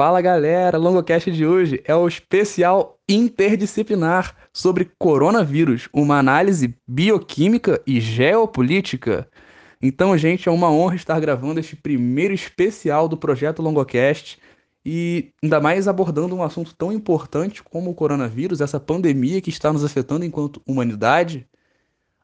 Fala galera, Longocast de hoje é o especial interdisciplinar sobre coronavírus, uma análise bioquímica e geopolítica. Então, gente, é uma honra estar gravando este primeiro especial do projeto Longocast e ainda mais abordando um assunto tão importante como o coronavírus, essa pandemia que está nos afetando enquanto humanidade.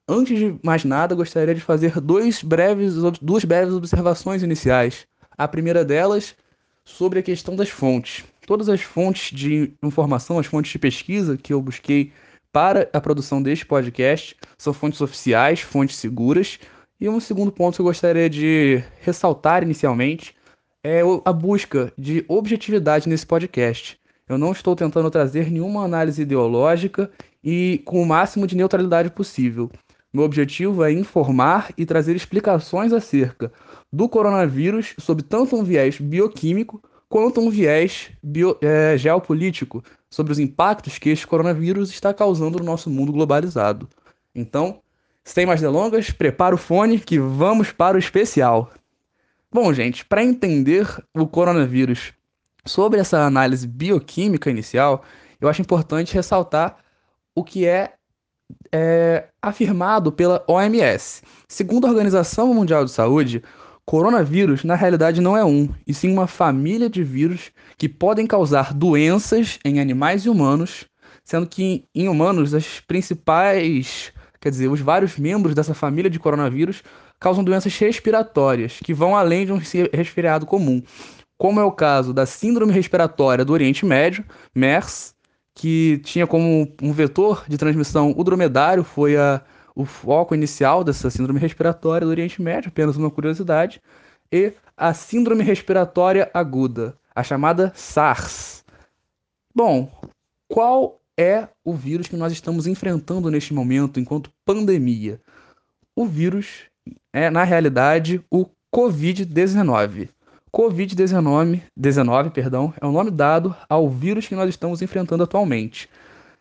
Antes de mais nada, gostaria de fazer dois breves, duas breves observações iniciais. A primeira delas sobre a questão das fontes. Todas as fontes de informação, as fontes de pesquisa que eu busquei para a produção deste podcast são fontes oficiais, fontes seguras. E um segundo ponto que eu gostaria de ressaltar inicialmente é a busca de objetividade nesse podcast. Eu não estou tentando trazer nenhuma análise ideológica e com o máximo de neutralidade possível. Meu objetivo é informar e trazer explicações acerca do coronavírus sob tanto um viés bioquímico quanto um viés bio, é, geopolítico sobre os impactos que este coronavírus está causando no nosso mundo globalizado. Então, sem mais delongas, prepara o fone que vamos para o especial. Bom, gente, para entender o coronavírus sobre essa análise bioquímica inicial, eu acho importante ressaltar o que é é, afirmado pela OMS. Segundo a Organização Mundial de Saúde, coronavírus na realidade não é um, e sim uma família de vírus que podem causar doenças em animais e humanos, sendo que em humanos as principais, quer dizer, os vários membros dessa família de coronavírus causam doenças respiratórias, que vão além de um resfriado comum, como é o caso da Síndrome Respiratória do Oriente Médio, MERS, que tinha como um vetor de transmissão o dromedário, foi a, o foco inicial dessa síndrome respiratória do Oriente Médio, apenas uma curiosidade, e a síndrome respiratória aguda, a chamada SARS. Bom, qual é o vírus que nós estamos enfrentando neste momento enquanto pandemia? O vírus é, na realidade, o Covid-19. Covid-19, 19, perdão, é o nome dado ao vírus que nós estamos enfrentando atualmente.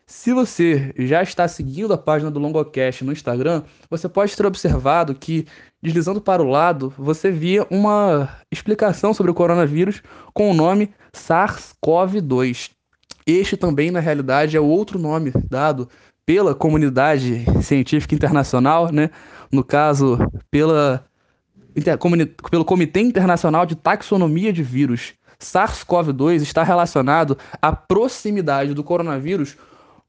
Se você já está seguindo a página do Longocast no Instagram, você pode ter observado que, deslizando para o lado, você via uma explicação sobre o coronavírus com o nome SARS-CoV-2. Este também, na realidade, é outro nome dado pela comunidade científica internacional, né? no caso, pela pelo Comitê Internacional de Taxonomia de Vírus, SARS-CoV-2 está relacionado à proximidade do coronavírus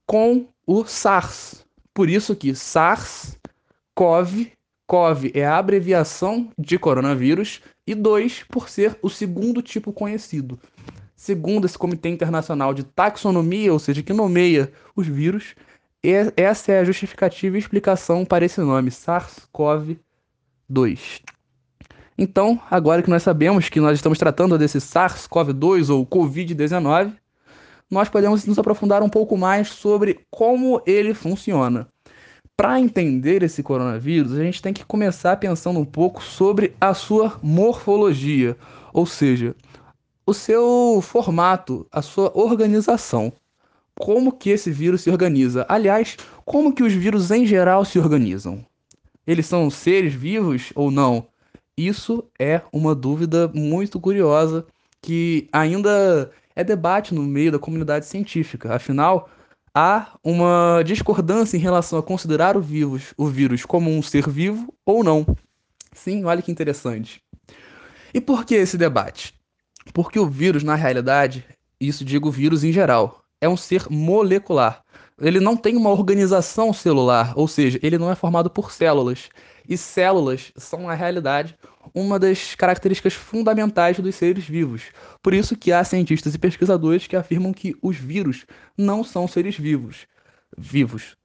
com o SARS. Por isso que SARS-CoV, CoV é a abreviação de coronavírus e 2 por ser o segundo tipo conhecido. Segundo esse Comitê Internacional de Taxonomia, ou seja, que nomeia os vírus, essa é a justificativa e explicação para esse nome, SARS-CoV-2. Então, agora que nós sabemos que nós estamos tratando desse SARS-CoV-2 ou Covid-19, nós podemos nos aprofundar um pouco mais sobre como ele funciona. Para entender esse coronavírus, a gente tem que começar pensando um pouco sobre a sua morfologia, ou seja, o seu formato, a sua organização. Como que esse vírus se organiza? Aliás, como que os vírus em geral se organizam? Eles são seres vivos ou não? Isso é uma dúvida muito curiosa que ainda é debate no meio da comunidade científica. Afinal, há uma discordância em relação a considerar o vírus, o vírus como um ser vivo ou não. Sim, olha que interessante. E por que esse debate? Porque o vírus, na realidade, isso digo vírus em geral, é um ser molecular. Ele não tem uma organização celular, ou seja, ele não é formado por células. E células são, na realidade, uma das características fundamentais dos seres vivos. Por isso que há cientistas e pesquisadores que afirmam que os vírus não são seres vivos. vivos.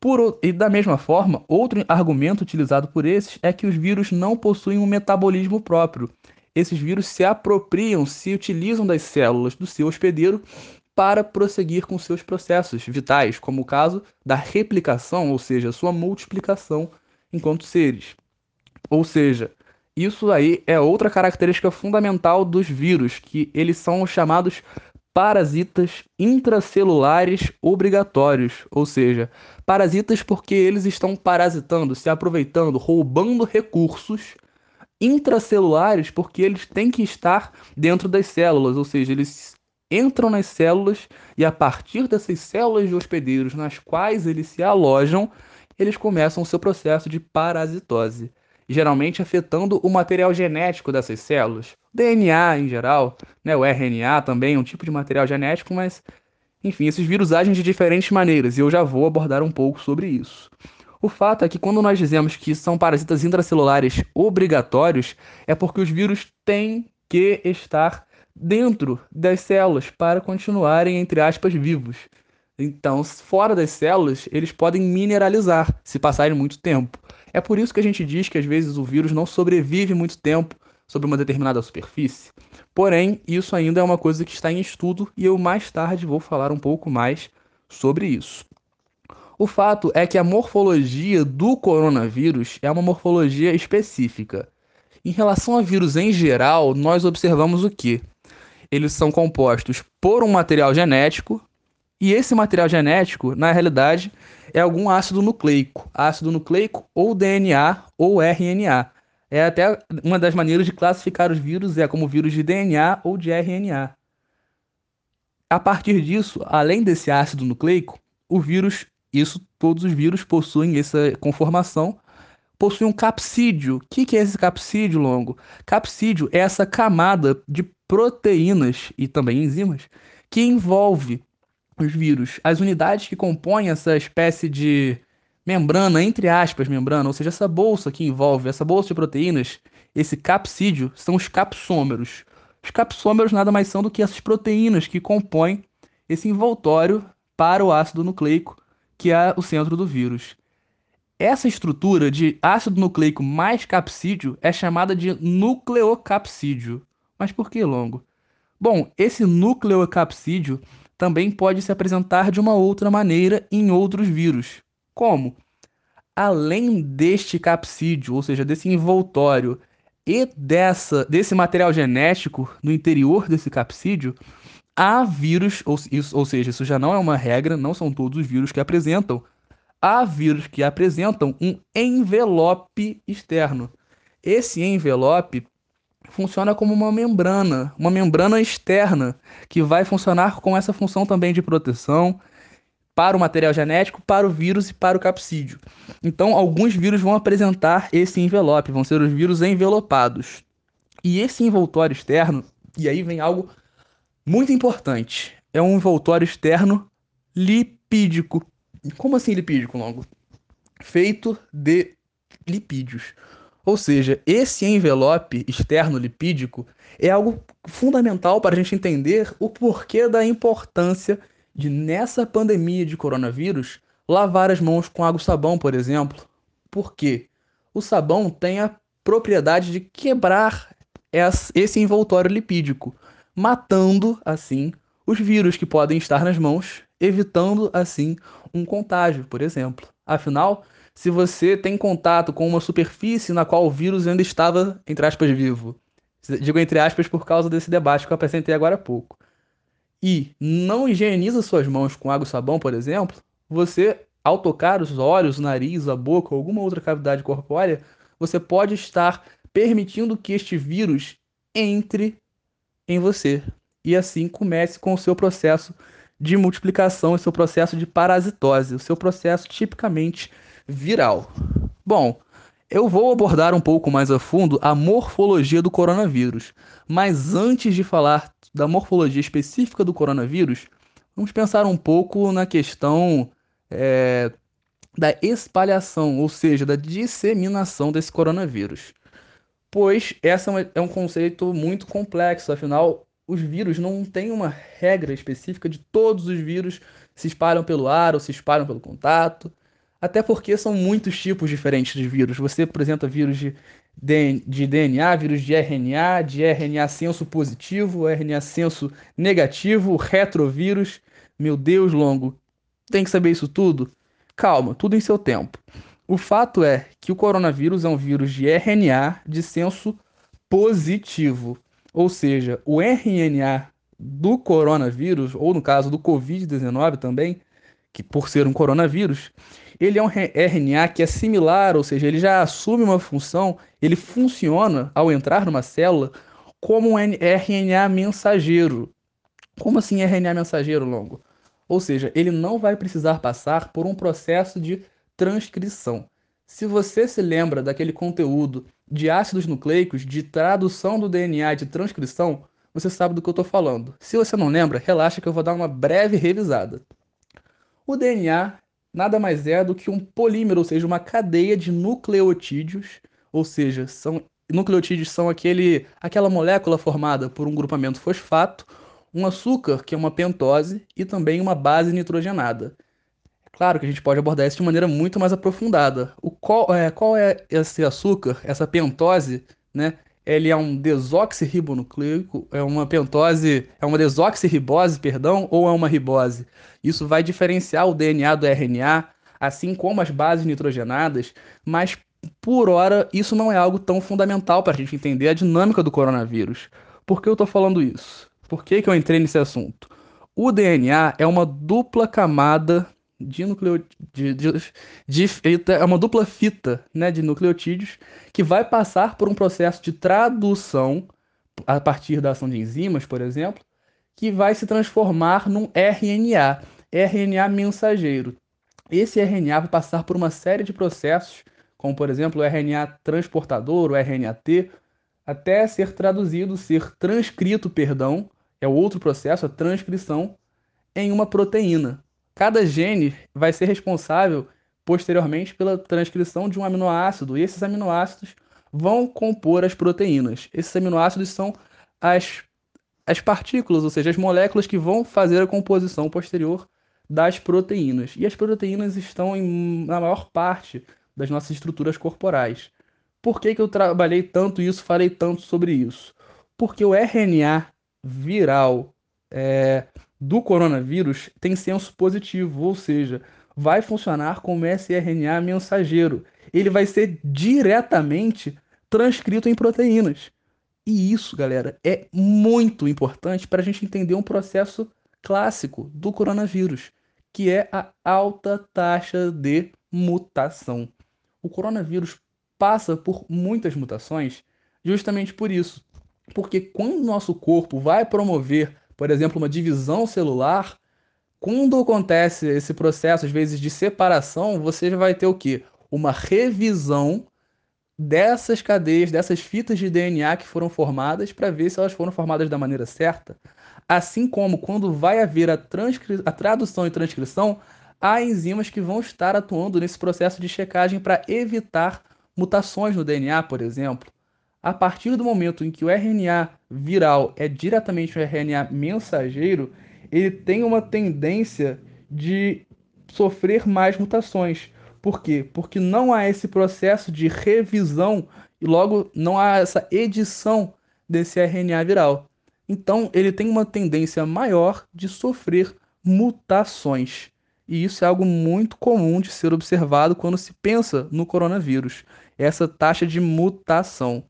Por, e da mesma forma, outro argumento utilizado por esses é que os vírus não possuem um metabolismo próprio. Esses vírus se apropriam, se utilizam das células do seu hospedeiro para prosseguir com seus processos vitais, como o caso da replicação, ou seja, sua multiplicação enquanto seres. Ou seja, isso aí é outra característica fundamental dos vírus, que eles são os chamados parasitas intracelulares obrigatórios, ou seja, parasitas porque eles estão parasitando, se aproveitando, roubando recursos intracelulares porque eles têm que estar dentro das células, ou seja, eles entram nas células e a partir dessas células de hospedeiros nas quais eles se alojam, eles começam o seu processo de parasitose, geralmente afetando o material genético dessas células, DNA em geral, né, o RNA também é um tipo de material genético, mas enfim, esses vírus agem de diferentes maneiras e eu já vou abordar um pouco sobre isso. O fato é que quando nós dizemos que são parasitas intracelulares obrigatórios, é porque os vírus têm que estar dentro das células para continuarem, entre aspas, vivos. Então, fora das células, eles podem mineralizar se passarem muito tempo. É por isso que a gente diz que às vezes o vírus não sobrevive muito tempo sobre uma determinada superfície. Porém, isso ainda é uma coisa que está em estudo e eu mais tarde vou falar um pouco mais sobre isso. O fato é que a morfologia do coronavírus é uma morfologia específica. Em relação a vírus em geral, nós observamos o que? Eles são compostos por um material genético, e esse material genético, na realidade, é algum ácido nucleico, ácido nucleico ou DNA ou RNA. É até uma das maneiras de classificar os vírus é como vírus de DNA ou de RNA. A partir disso, além desse ácido nucleico, o vírus, isso todos os vírus possuem essa conformação, possuem um capsídio. O que, que é esse capsídio longo? Capsídio é essa camada de proteínas e também enzimas que envolve os vírus, as unidades que compõem essa espécie de membrana, entre aspas, membrana, ou seja, essa bolsa que envolve, essa bolsa de proteínas, esse capsídio, são os capsômeros. Os capsômeros nada mais são do que essas proteínas que compõem esse envoltório para o ácido nucleico, que é o centro do vírus. Essa estrutura de ácido nucleico mais capsídio é chamada de nucleocapsídio. Mas por que longo? Bom, esse nucleocapsídio também pode se apresentar de uma outra maneira em outros vírus. Como? Além deste capsídio, ou seja, desse envoltório e dessa, desse material genético no interior desse capsídio, há vírus, ou, isso, ou seja, isso já não é uma regra, não são todos os vírus que apresentam, há vírus que apresentam um envelope externo. Esse envelope funciona como uma membrana, uma membrana externa, que vai funcionar com essa função também de proteção para o material genético, para o vírus e para o capsídio. Então, alguns vírus vão apresentar esse envelope, vão ser os vírus envelopados. E esse envoltório externo, e aí vem algo muito importante, é um envoltório externo lipídico. Como assim lipídico, Longo? Feito de lipídios. Ou seja, esse envelope externo lipídico é algo fundamental para a gente entender o porquê da importância de, nessa pandemia de coronavírus, lavar as mãos com água e sabão, por exemplo. Por quê? O sabão tem a propriedade de quebrar esse envoltório lipídico, matando, assim, os vírus que podem estar nas mãos, evitando, assim, um contágio, por exemplo. Afinal, se você tem contato com uma superfície na qual o vírus ainda estava, entre aspas, vivo. Digo entre aspas por causa desse debate que eu apresentei agora há pouco. E não higieniza suas mãos com água e sabão, por exemplo, você, ao tocar os olhos, o nariz, a boca ou alguma outra cavidade corpórea, você pode estar permitindo que este vírus entre em você. E assim comece com o seu processo de multiplicação, o seu processo de parasitose, o seu processo tipicamente viral. Bom, eu vou abordar um pouco mais a fundo a morfologia do coronavírus, mas antes de falar da morfologia específica do coronavírus, vamos pensar um pouco na questão é, da espalhação, ou seja, da disseminação desse coronavírus. Pois essa é um conceito muito complexo, afinal, os vírus não têm uma regra específica de todos os vírus se espalham pelo ar ou se espalham pelo contato. Até porque são muitos tipos diferentes de vírus. Você apresenta vírus de, de DNA, vírus de RNA, de RNA senso positivo, RNA senso negativo, retrovírus. Meu Deus, longo. Tem que saber isso tudo? Calma, tudo em seu tempo. O fato é que o coronavírus é um vírus de RNA de senso positivo. Ou seja, o RNA do coronavírus, ou no caso do Covid-19 também, que por ser um coronavírus, ele é um RNA que é similar, ou seja, ele já assume uma função, ele funciona ao entrar numa célula como um RNA mensageiro. Como assim RNA mensageiro longo? Ou seja, ele não vai precisar passar por um processo de transcrição. Se você se lembra daquele conteúdo de ácidos nucleicos, de tradução do DNA, de transcrição, você sabe do que eu estou falando. Se você não lembra, relaxa que eu vou dar uma breve revisada. O DNA nada mais é do que um polímero, ou seja, uma cadeia de nucleotídeos, ou seja, são nucleotídeos são aquele, aquela molécula formada por um grupamento fosfato, um açúcar, que é uma pentose, e também uma base nitrogenada. Claro que a gente pode abordar isso de maneira muito mais aprofundada. O qual, é, qual é esse açúcar, essa pentose, né? Ele é um desoxirribonucleico, é uma pentose, é uma desoxirribose, perdão, ou é uma ribose. Isso vai diferenciar o DNA do RNA, assim como as bases nitrogenadas, mas por hora isso não é algo tão fundamental para a gente entender a dinâmica do coronavírus. Por que eu estou falando isso? Por que, que eu entrei nesse assunto? O DNA é uma dupla camada de nucleotídeos, de, de, é uma dupla fita né, de nucleotídeos que vai passar por um processo de tradução a partir da ação de enzimas, por exemplo, que vai se transformar num RNA, RNA mensageiro. Esse RNA vai passar por uma série de processos, como por exemplo o RNA transportador, o RNAT, até ser traduzido, ser transcrito, perdão, é outro processo, a transcrição, em uma proteína. Cada gene vai ser responsável posteriormente pela transcrição de um aminoácido, e esses aminoácidos vão compor as proteínas. Esses aminoácidos são as, as partículas, ou seja, as moléculas que vão fazer a composição posterior das proteínas. E as proteínas estão em, na maior parte das nossas estruturas corporais. Por que, que eu trabalhei tanto isso, falei tanto sobre isso? Porque o RNA viral é, do coronavírus tem senso positivo, ou seja, vai funcionar como sRNA mensageiro. Ele vai ser diretamente transcrito em proteínas. E isso, galera, é muito importante para a gente entender um processo clássico do coronavírus, que é a alta taxa de mutação. O coronavírus passa por muitas mutações justamente por isso. Porque quando o nosso corpo vai promover por exemplo, uma divisão celular, quando acontece esse processo, às vezes, de separação, você vai ter o quê? Uma revisão dessas cadeias, dessas fitas de DNA que foram formadas, para ver se elas foram formadas da maneira certa. Assim como quando vai haver a, a tradução e transcrição, há enzimas que vão estar atuando nesse processo de checagem para evitar mutações no DNA, por exemplo a partir do momento em que o RNA viral é diretamente um RNA mensageiro, ele tem uma tendência de sofrer mais mutações. Por quê? Porque não há esse processo de revisão e logo não há essa edição desse RNA viral. Então, ele tem uma tendência maior de sofrer mutações. E isso é algo muito comum de ser observado quando se pensa no coronavírus, essa taxa de mutação.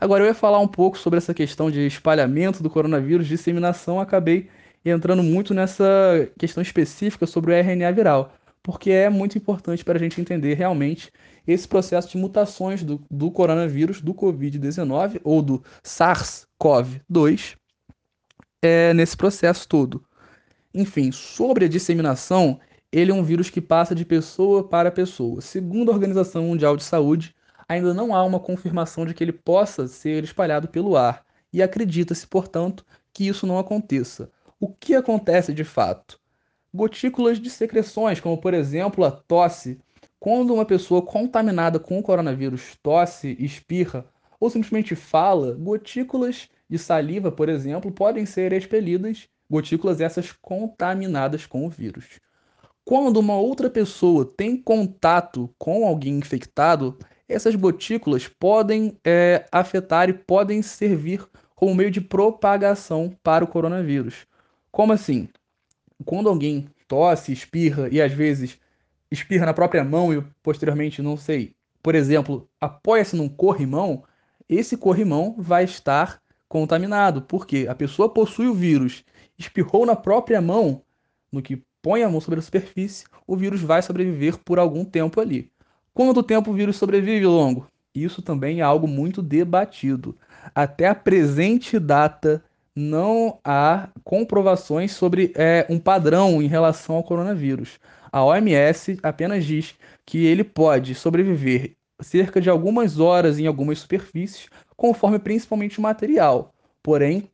Agora, eu ia falar um pouco sobre essa questão de espalhamento do coronavírus, disseminação, acabei entrando muito nessa questão específica sobre o RNA viral, porque é muito importante para a gente entender realmente esse processo de mutações do, do coronavírus, do Covid-19 ou do SARS-CoV-2 é, nesse processo todo. Enfim, sobre a disseminação, ele é um vírus que passa de pessoa para pessoa. Segundo a Organização Mundial de Saúde, ainda não há uma confirmação de que ele possa ser espalhado pelo ar, e acredita-se, portanto, que isso não aconteça. O que acontece de fato? Gotículas de secreções, como por exemplo a tosse, quando uma pessoa contaminada com o coronavírus tosse, espirra ou simplesmente fala, gotículas de saliva, por exemplo, podem ser expelidas, gotículas essas contaminadas com o vírus. Quando uma outra pessoa tem contato com alguém infectado, essas gotículas podem é, afetar e podem servir como meio de propagação para o coronavírus. Como assim? Quando alguém tosse, espirra e às vezes espirra na própria mão e posteriormente, não sei, por exemplo, apoia-se num corrimão, esse corrimão vai estar contaminado, porque a pessoa possui o vírus, espirrou na própria mão, no que põe a mão sobre a superfície, o vírus vai sobreviver por algum tempo ali. Quanto tempo o vírus sobrevive, Longo? Isso também é algo muito debatido. Até a presente data, não há comprovações sobre é, um padrão em relação ao coronavírus. A OMS apenas diz que ele pode sobreviver cerca de algumas horas em algumas superfícies, conforme principalmente o material. Porém,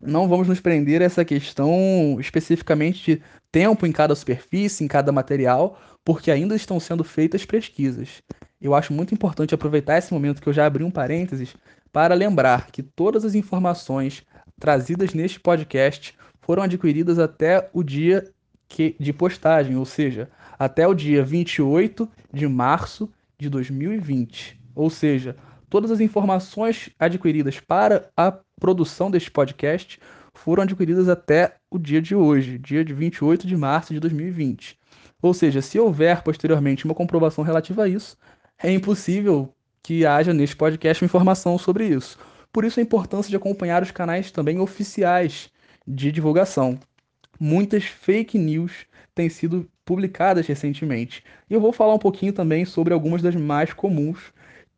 não vamos nos prender a essa questão especificamente de tempo em cada superfície, em cada material, porque ainda estão sendo feitas pesquisas. Eu acho muito importante aproveitar esse momento que eu já abri um parênteses para lembrar que todas as informações trazidas neste podcast foram adquiridas até o dia que, de postagem, ou seja, até o dia 28 de março de 2020. Ou seja, todas as informações adquiridas para a produção deste podcast foram adquiridas até o dia de hoje, dia de 28 de março de 2020. Ou seja, se houver posteriormente uma comprovação relativa a isso, é impossível que haja neste podcast informação sobre isso. Por isso a importância de acompanhar os canais também oficiais de divulgação. Muitas fake news têm sido publicadas recentemente. E eu vou falar um pouquinho também sobre algumas das mais comuns,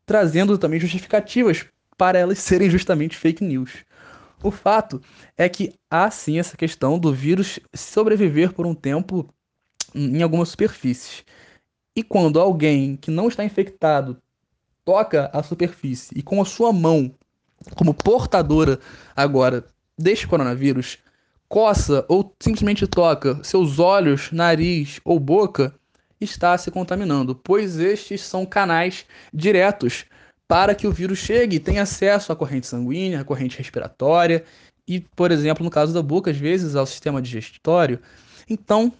trazendo também justificativas para elas serem justamente fake news. O fato é que há sim essa questão do vírus sobreviver por um tempo em algumas superfícies. E quando alguém que não está infectado toca a superfície e com a sua mão, como portadora agora deste coronavírus, coça ou simplesmente toca seus olhos, nariz ou boca, está se contaminando, pois estes são canais diretos para que o vírus chegue e tenha acesso à corrente sanguínea, à corrente respiratória e, por exemplo, no caso da boca, às vezes ao sistema digestório. Então,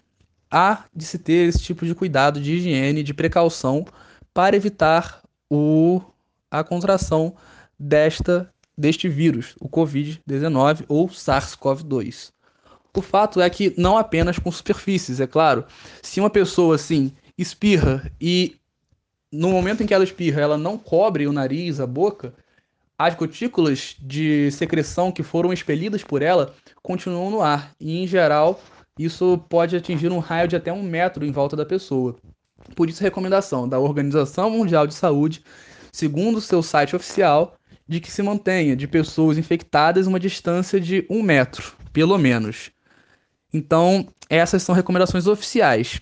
há de se ter esse tipo de cuidado de higiene, de precaução para evitar o, a contração desta deste vírus, o COVID-19 ou SARS-CoV-2. O fato é que não apenas com superfícies, é claro. Se uma pessoa assim espirra e no momento em que ela espirra, ela não cobre o nariz, a boca, as gotículas de secreção que foram expelidas por ela continuam no ar. E, em geral, isso pode atingir um raio de até um metro em volta da pessoa. Por isso, recomendação da Organização Mundial de Saúde, segundo seu site oficial, de que se mantenha de pessoas infectadas uma distância de um metro, pelo menos. Então, essas são recomendações oficiais.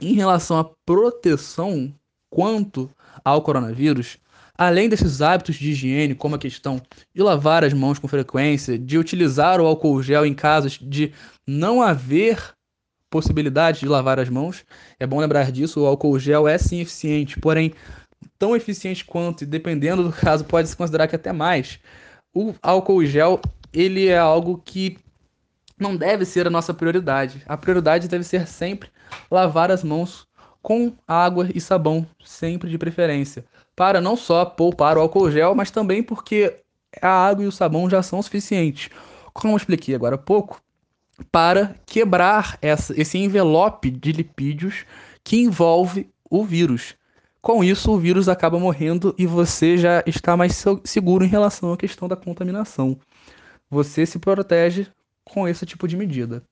Em relação à proteção quanto ao coronavírus, além desses hábitos de higiene, como a questão de lavar as mãos com frequência, de utilizar o álcool gel em casos de não haver possibilidade de lavar as mãos, é bom lembrar disso, o álcool gel é sim eficiente, porém tão eficiente quanto, e dependendo do caso, pode se considerar que até mais. O álcool gel, ele é algo que não deve ser a nossa prioridade. A prioridade deve ser sempre lavar as mãos com água e sabão, sempre de preferência, para não só poupar o álcool gel, mas também porque a água e o sabão já são suficientes. Como eu expliquei agora há pouco, para quebrar essa, esse envelope de lipídios que envolve o vírus. Com isso, o vírus acaba morrendo e você já está mais seguro em relação à questão da contaminação. Você se protege com esse tipo de medida.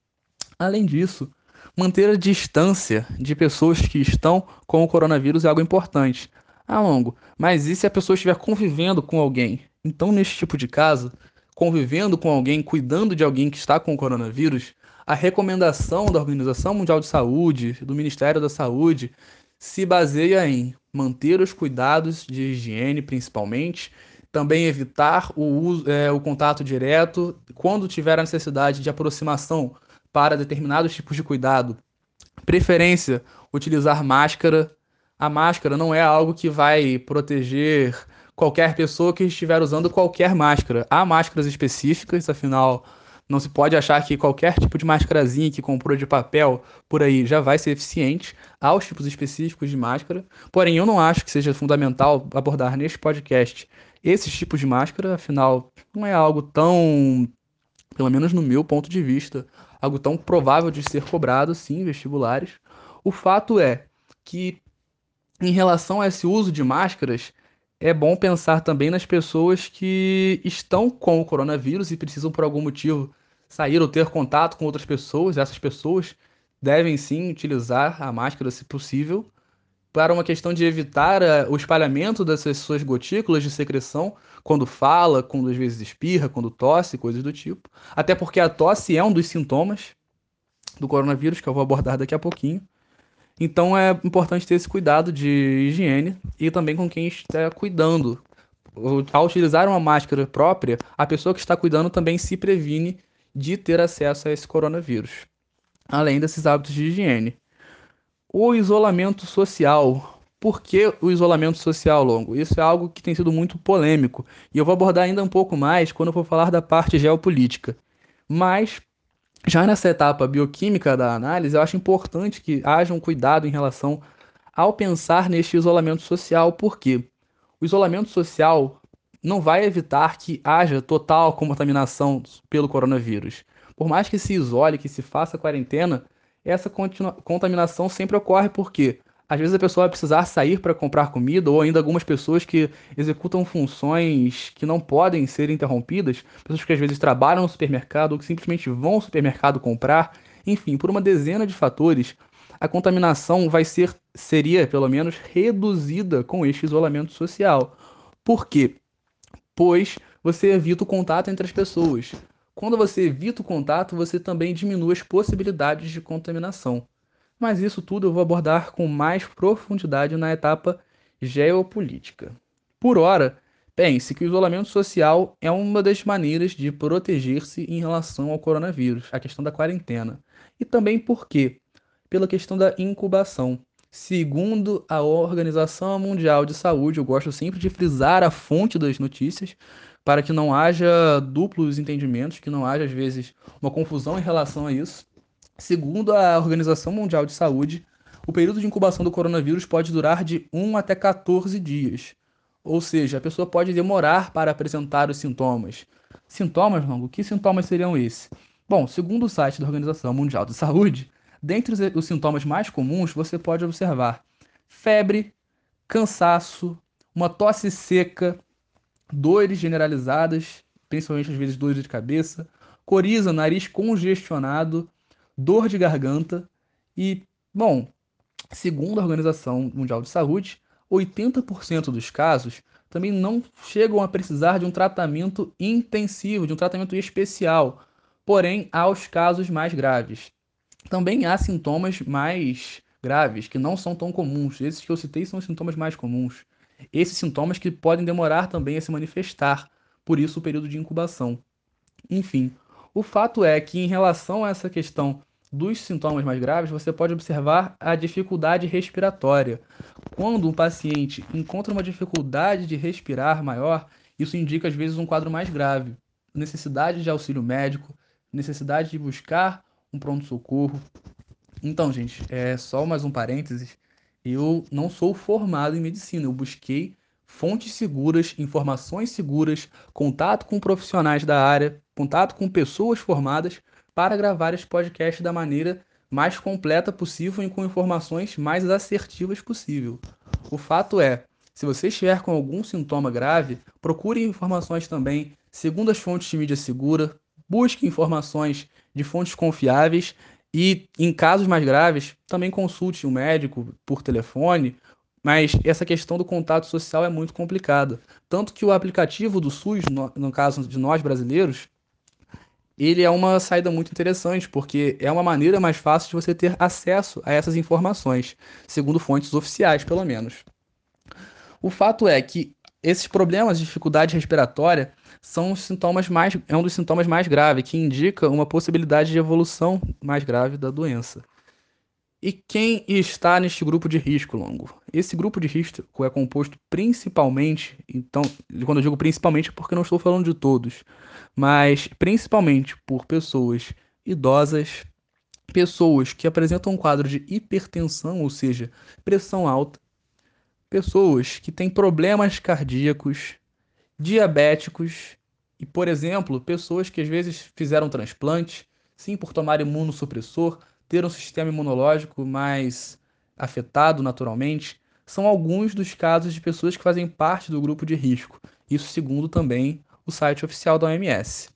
Além disso, manter a distância de pessoas que estão com o coronavírus é algo importante. Ah, longo, mas e se a pessoa estiver convivendo com alguém? Então, neste tipo de caso, convivendo com alguém, cuidando de alguém que está com o coronavírus, a recomendação da Organização Mundial de Saúde, do Ministério da Saúde, se baseia em manter os cuidados de higiene, principalmente, também evitar o, uso, é, o contato direto. Quando tiver a necessidade de aproximação para determinados tipos de cuidado, preferência utilizar máscara. A máscara não é algo que vai proteger qualquer pessoa que estiver usando qualquer máscara. Há máscaras específicas, afinal, não se pode achar que qualquer tipo de máscarazinha que comprou de papel por aí já vai ser eficiente. Há os tipos específicos de máscara. Porém, eu não acho que seja fundamental abordar neste podcast esses tipos de máscara, afinal, não é algo tão, pelo menos no meu ponto de vista, algo tão provável de ser cobrado, sim, vestibulares. O fato é que, em relação a esse uso de máscaras, é bom pensar também nas pessoas que estão com o coronavírus e precisam, por algum motivo, sair ou ter contato com outras pessoas. Essas pessoas devem sim utilizar a máscara se possível, para uma questão de evitar uh, o espalhamento dessas suas gotículas de secreção quando fala, quando às vezes espirra, quando tosse, coisas do tipo. Até porque a tosse é um dos sintomas do coronavírus, que eu vou abordar daqui a pouquinho. Então é importante ter esse cuidado de higiene e também com quem está cuidando. Ao utilizar uma máscara própria, a pessoa que está cuidando também se previne de ter acesso a esse coronavírus, além desses hábitos de higiene. O isolamento social. Por que o isolamento social longo? Isso é algo que tem sido muito polêmico e eu vou abordar ainda um pouco mais quando eu for falar da parte geopolítica. Mas já nessa etapa bioquímica da análise, eu acho importante que haja um cuidado em relação ao pensar neste isolamento social, porque o isolamento social não vai evitar que haja total contaminação pelo coronavírus. Por mais que se isole, que se faça quarentena, essa contaminação sempre ocorre porque às vezes a pessoa vai precisar sair para comprar comida, ou ainda algumas pessoas que executam funções que não podem ser interrompidas, pessoas que às vezes trabalham no supermercado ou que simplesmente vão ao supermercado comprar, enfim, por uma dezena de fatores, a contaminação vai ser, seria pelo menos, reduzida com este isolamento social. Por quê? Pois você evita o contato entre as pessoas. Quando você evita o contato, você também diminui as possibilidades de contaminação. Mas isso tudo eu vou abordar com mais profundidade na etapa geopolítica. Por ora, pense que o isolamento social é uma das maneiras de proteger-se em relação ao coronavírus, a questão da quarentena. E também por quê? Pela questão da incubação. Segundo a Organização Mundial de Saúde, eu gosto sempre de frisar a fonte das notícias, para que não haja duplos entendimentos, que não haja, às vezes, uma confusão em relação a isso. Segundo a Organização Mundial de Saúde, o período de incubação do coronavírus pode durar de 1 até 14 dias. Ou seja, a pessoa pode demorar para apresentar os sintomas. Sintomas, Longo? Que sintomas seriam esses? Bom, segundo o site da Organização Mundial de Saúde, dentre os sintomas mais comuns, você pode observar febre, cansaço, uma tosse seca, dores generalizadas, principalmente às vezes dores de cabeça, coriza, nariz congestionado, dor de garganta e, bom, segundo a Organização Mundial de Saúde, 80% dos casos também não chegam a precisar de um tratamento intensivo, de um tratamento especial, porém há os casos mais graves. Também há sintomas mais graves, que não são tão comuns. Esses que eu citei são os sintomas mais comuns. Esses sintomas que podem demorar também a se manifestar, por isso o período de incubação. Enfim, o fato é que em relação a essa questão dos sintomas mais graves, você pode observar a dificuldade respiratória. Quando um paciente encontra uma dificuldade de respirar maior, isso indica às vezes um quadro mais grave, necessidade de auxílio médico, necessidade de buscar um pronto-socorro. Então, gente, é só mais um parênteses eu não sou formado em medicina, eu busquei fontes seguras, informações seguras, contato com profissionais da área, contato com pessoas formadas para gravar esse podcast da maneira mais completa possível e com informações mais assertivas possível. O fato é, se você estiver com algum sintoma grave, procure informações também segundo as fontes de mídia segura, busque informações de fontes confiáveis e em casos mais graves, também consulte um médico por telefone, mas essa questão do contato social é muito complicada. Tanto que o aplicativo do SUS, no, no caso de nós brasileiros, ele é uma saída muito interessante, porque é uma maneira mais fácil de você ter acesso a essas informações, segundo fontes oficiais, pelo menos. O fato é que esses problemas de dificuldade respiratória são os sintomas mais, é um dos sintomas mais graves, que indica uma possibilidade de evolução mais grave da doença. E quem está neste grupo de risco longo? Esse grupo de risco é composto principalmente, então, quando eu digo principalmente é porque não estou falando de todos, mas principalmente por pessoas idosas, pessoas que apresentam um quadro de hipertensão, ou seja, pressão alta, pessoas que têm problemas cardíacos, diabéticos e, por exemplo, pessoas que às vezes fizeram transplante, sim, por tomar imunossupressor, ter um sistema imunológico mais afetado naturalmente, são alguns dos casos de pessoas que fazem parte do grupo de risco. Isso segundo também o site oficial da OMS.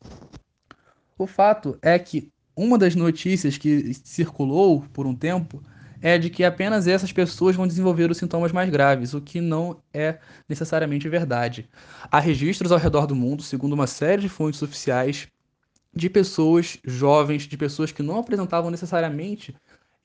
O fato é que uma das notícias que circulou por um tempo é de que apenas essas pessoas vão desenvolver os sintomas mais graves, o que não é necessariamente verdade. Há registros ao redor do mundo, segundo uma série de fontes oficiais, de pessoas jovens, de pessoas que não apresentavam necessariamente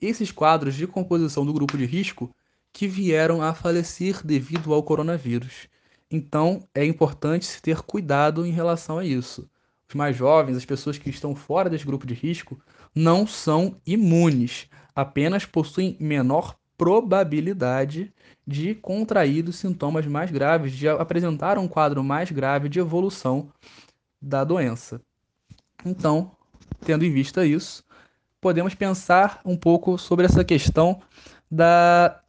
esses quadros de composição do grupo de risco que vieram a falecer devido ao coronavírus. Então, é importante se ter cuidado em relação a isso. Os mais jovens, as pessoas que estão fora desse grupo de risco, não são imunes, apenas possuem menor probabilidade de contrair os sintomas mais graves, de apresentar um quadro mais grave de evolução da doença. Então, tendo em vista isso, podemos pensar um pouco sobre essa questão da,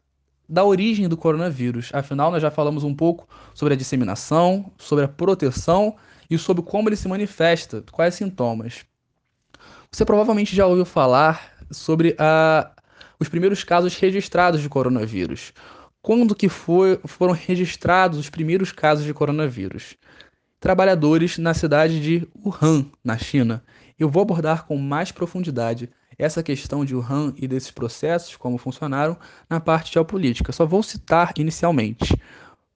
da origem do coronavírus. Afinal, nós já falamos um pouco sobre a disseminação, sobre a proteção e sobre como ele se manifesta, quais sintomas. Você provavelmente já ouviu falar sobre a, os primeiros casos registrados de coronavírus. Quando que foi, foram registrados os primeiros casos de coronavírus? Trabalhadores na cidade de Wuhan, na China. Eu vou abordar com mais profundidade essa questão de Wuhan e desses processos, como funcionaram, na parte geopolítica. Só vou citar inicialmente.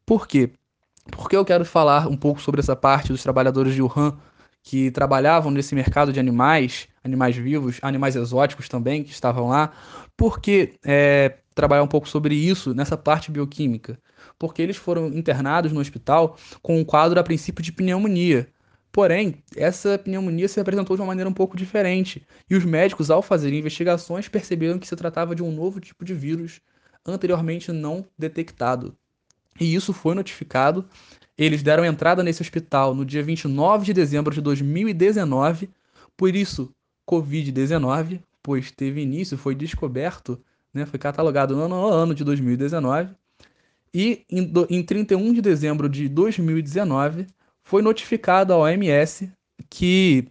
Por quê? Porque eu quero falar um pouco sobre essa parte dos trabalhadores de Wuhan que trabalhavam nesse mercado de animais, animais vivos, animais exóticos também, que estavam lá. Por que é, trabalhar um pouco sobre isso nessa parte bioquímica? Porque eles foram internados no hospital com um quadro a princípio de pneumonia. Porém, essa pneumonia se apresentou de uma maneira um pouco diferente, e os médicos, ao fazerem investigações, perceberam que se tratava de um novo tipo de vírus anteriormente não detectado. E isso foi notificado eles deram entrada nesse hospital no dia 29 de dezembro de 2019, por isso Covid-19, pois teve início, foi descoberto, né, foi catalogado no ano, no ano de 2019, e em, do, em 31 de dezembro de 2019 foi notificado à OMS que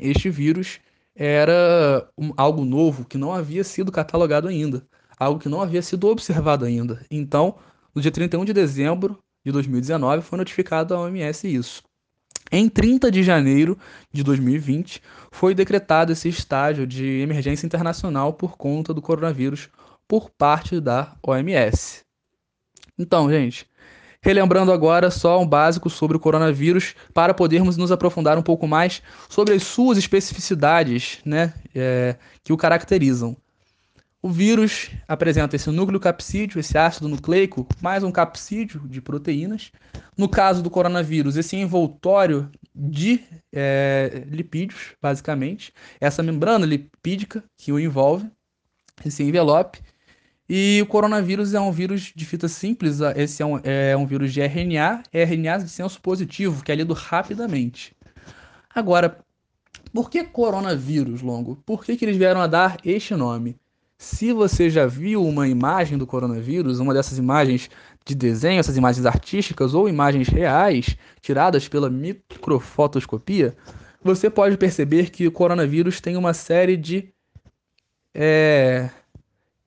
este vírus era um, algo novo que não havia sido catalogado ainda, algo que não havia sido observado ainda. Então, no dia 31 de dezembro, de 2019 foi notificado à OMS isso. Em 30 de janeiro de 2020, foi decretado esse estágio de emergência internacional por conta do coronavírus por parte da OMS. Então, gente, relembrando agora só um básico sobre o coronavírus para podermos nos aprofundar um pouco mais sobre as suas especificidades né, é, que o caracterizam. O vírus apresenta esse núcleo capsídeo, esse ácido nucleico, mais um capsídeo de proteínas. No caso do coronavírus, esse envoltório de é, lipídios, basicamente, essa membrana lipídica que o envolve, esse envelope. E o coronavírus é um vírus de fita simples, esse é um, é um vírus de RNA, RNA de senso positivo, que é lido rapidamente. Agora, por que coronavírus, Longo? Por que, que eles vieram a dar este nome? Se você já viu uma imagem do coronavírus, uma dessas imagens de desenho, essas imagens artísticas ou imagens reais tiradas pela microfotoscopia, você pode perceber que o coronavírus tem uma série de é,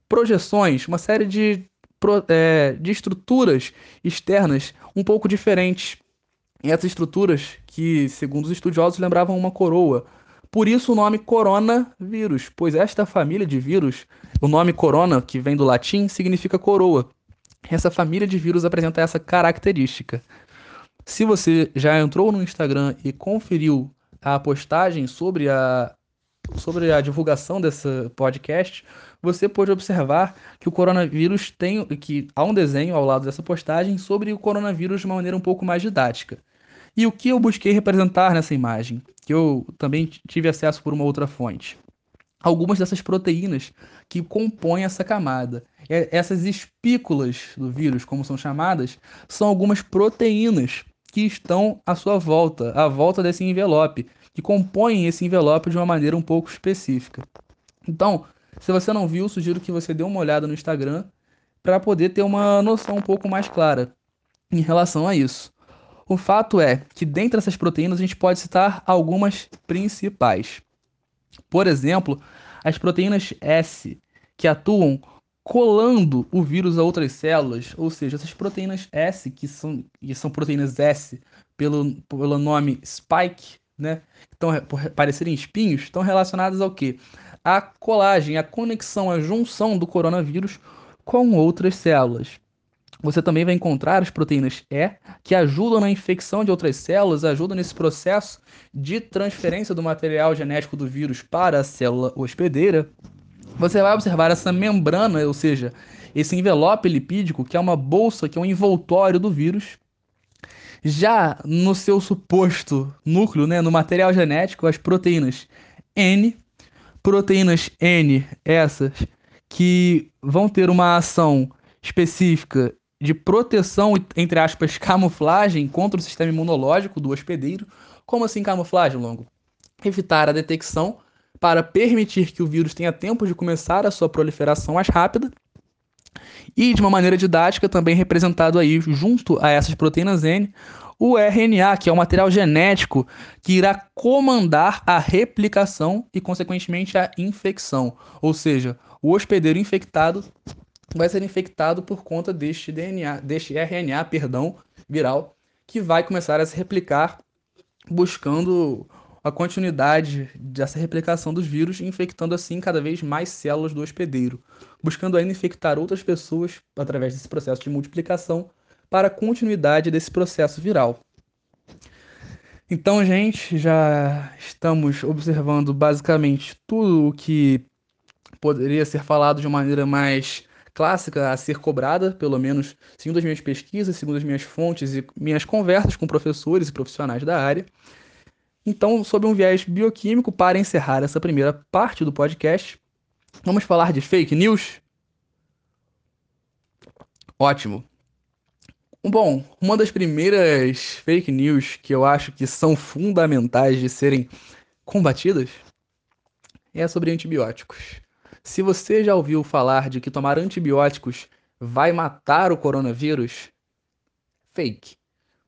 projeções, uma série de, é, de estruturas externas um pouco diferentes. E essas estruturas que, segundo os estudiosos, lembravam uma coroa, por isso o nome coronavírus, pois esta família de vírus, o nome corona, que vem do latim, significa coroa. Essa família de vírus apresenta essa característica. Se você já entrou no Instagram e conferiu a postagem sobre a, sobre a divulgação desse podcast, você pode observar que o coronavírus tem que há um desenho ao lado dessa postagem sobre o coronavírus de uma maneira um pouco mais didática. E o que eu busquei representar nessa imagem? Que eu também tive acesso por uma outra fonte. Algumas dessas proteínas que compõem essa camada. Essas espículas do vírus, como são chamadas, são algumas proteínas que estão à sua volta, à volta desse envelope, que compõem esse envelope de uma maneira um pouco específica. Então, se você não viu, sugiro que você dê uma olhada no Instagram para poder ter uma noção um pouco mais clara em relação a isso. O fato é que dentre essas proteínas a gente pode citar algumas principais. Por exemplo, as proteínas S, que atuam colando o vírus a outras células, ou seja, essas proteínas S, que são, que são proteínas S pelo, pelo nome spike né, estão por parecerem espinhos, estão relacionadas ao quê? A colagem, a conexão, a junção do coronavírus com outras células. Você também vai encontrar as proteínas E, que ajudam na infecção de outras células, ajudam nesse processo de transferência do material genético do vírus para a célula hospedeira. Você vai observar essa membrana, ou seja, esse envelope lipídico, que é uma bolsa, que é um envoltório do vírus. Já no seu suposto núcleo, né, no material genético, as proteínas N, proteínas N, essas que vão ter uma ação específica de proteção, entre aspas, camuflagem contra o sistema imunológico do hospedeiro. Como assim camuflagem, Longo? Evitar a detecção para permitir que o vírus tenha tempo de começar a sua proliferação mais rápida. E de uma maneira didática, também representado aí junto a essas proteínas N, o RNA, que é o material genético que irá comandar a replicação e, consequentemente, a infecção. Ou seja, o hospedeiro infectado vai ser infectado por conta deste DNA, deste RNA, perdão, viral, que vai começar a se replicar buscando a continuidade dessa replicação dos vírus, infectando assim cada vez mais células do hospedeiro, buscando ainda infectar outras pessoas através desse processo de multiplicação para a continuidade desse processo viral. Então, gente, já estamos observando basicamente tudo o que poderia ser falado de uma maneira mais clássica a ser cobrada, pelo menos segundo as minhas pesquisas, segundo as minhas fontes e minhas conversas com professores e profissionais da área. Então, sob um viés bioquímico, para encerrar essa primeira parte do podcast, vamos falar de fake news? Ótimo. Bom, uma das primeiras fake news que eu acho que são fundamentais de serem combatidas é sobre antibióticos. Se você já ouviu falar de que tomar antibióticos vai matar o coronavírus, fake.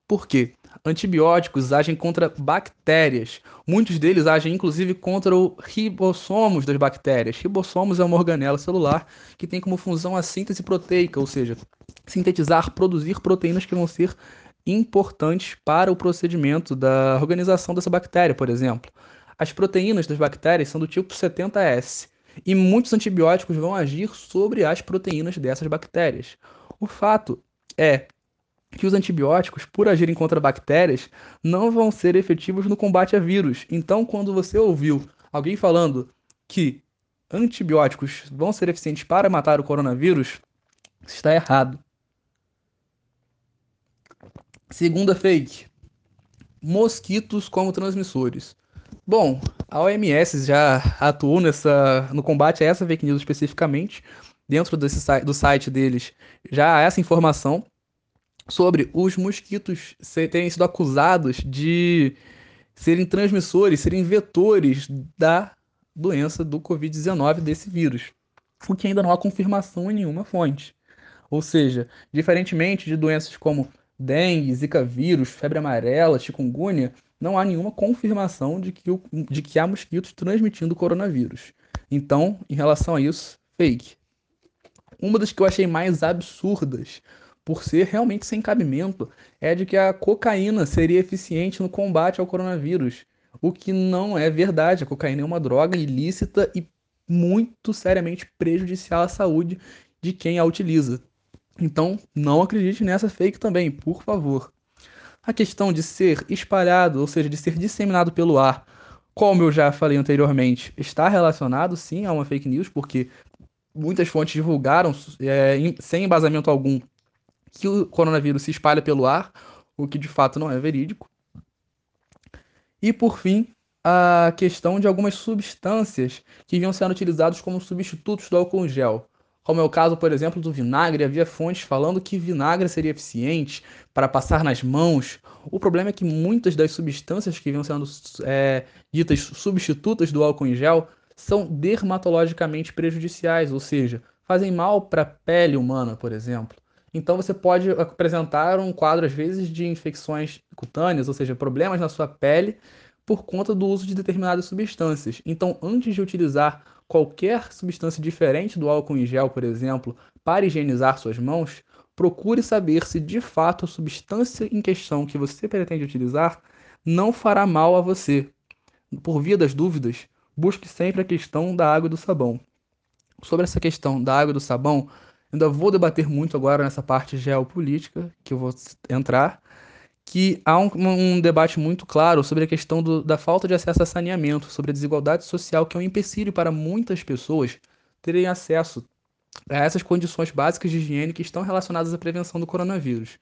Por quê? Antibióticos agem contra bactérias. Muitos deles agem inclusive contra os ribossomos das bactérias. Ribossomos é uma organela celular que tem como função a síntese proteica, ou seja, sintetizar, produzir proteínas que vão ser importantes para o procedimento da organização dessa bactéria, por exemplo. As proteínas das bactérias são do tipo 70S e muitos antibióticos vão agir sobre as proteínas dessas bactérias. O fato é que os antibióticos, por agirem contra bactérias, não vão ser efetivos no combate a vírus. Então, quando você ouviu alguém falando que antibióticos vão ser eficientes para matar o coronavírus, está errado. Segunda fake: mosquitos como transmissores. Bom, a OMS já atuou nessa, no combate a essa fake news especificamente. Dentro desse, do site deles já há essa informação sobre os mosquitos terem sido acusados de serem transmissores, serem vetores da doença do Covid-19, desse vírus. O que ainda não há confirmação em nenhuma fonte. Ou seja, diferentemente de doenças como dengue, zika vírus, febre amarela, chikungunya, não há nenhuma confirmação de que, o, de que há mosquitos transmitindo o coronavírus. Então, em relação a isso, fake. Uma das que eu achei mais absurdas, por ser realmente sem cabimento, é de que a cocaína seria eficiente no combate ao coronavírus. O que não é verdade. A cocaína é uma droga ilícita e muito seriamente prejudicial à saúde de quem a utiliza. Então, não acredite nessa fake também, por favor. A questão de ser espalhado, ou seja, de ser disseminado pelo ar, como eu já falei anteriormente, está relacionado sim a uma fake news, porque muitas fontes divulgaram, é, sem embasamento algum, que o coronavírus se espalha pelo ar, o que de fato não é verídico. E por fim, a questão de algumas substâncias que vinham sendo utilizadas como substitutos do álcool gel como é o caso, por exemplo, do vinagre. Havia fontes falando que vinagre seria eficiente para passar nas mãos. O problema é que muitas das substâncias que vinham sendo é, ditas substitutas do álcool em gel são dermatologicamente prejudiciais, ou seja, fazem mal para a pele humana, por exemplo. Então você pode apresentar um quadro, às vezes, de infecções cutâneas, ou seja, problemas na sua pele, por conta do uso de determinadas substâncias. Então, antes de utilizar qualquer substância diferente do álcool em gel, por exemplo, para higienizar suas mãos, procure saber se de fato a substância em questão que você pretende utilizar não fará mal a você. Por via das dúvidas, busque sempre a questão da água e do sabão. Sobre essa questão da água e do sabão, ainda vou debater muito agora nessa parte geopolítica que eu vou entrar, que há um, um debate muito claro sobre a questão do, da falta de acesso a saneamento, sobre a desigualdade social, que é um empecilho para muitas pessoas terem acesso a essas condições básicas de higiene que estão relacionadas à prevenção do coronavírus.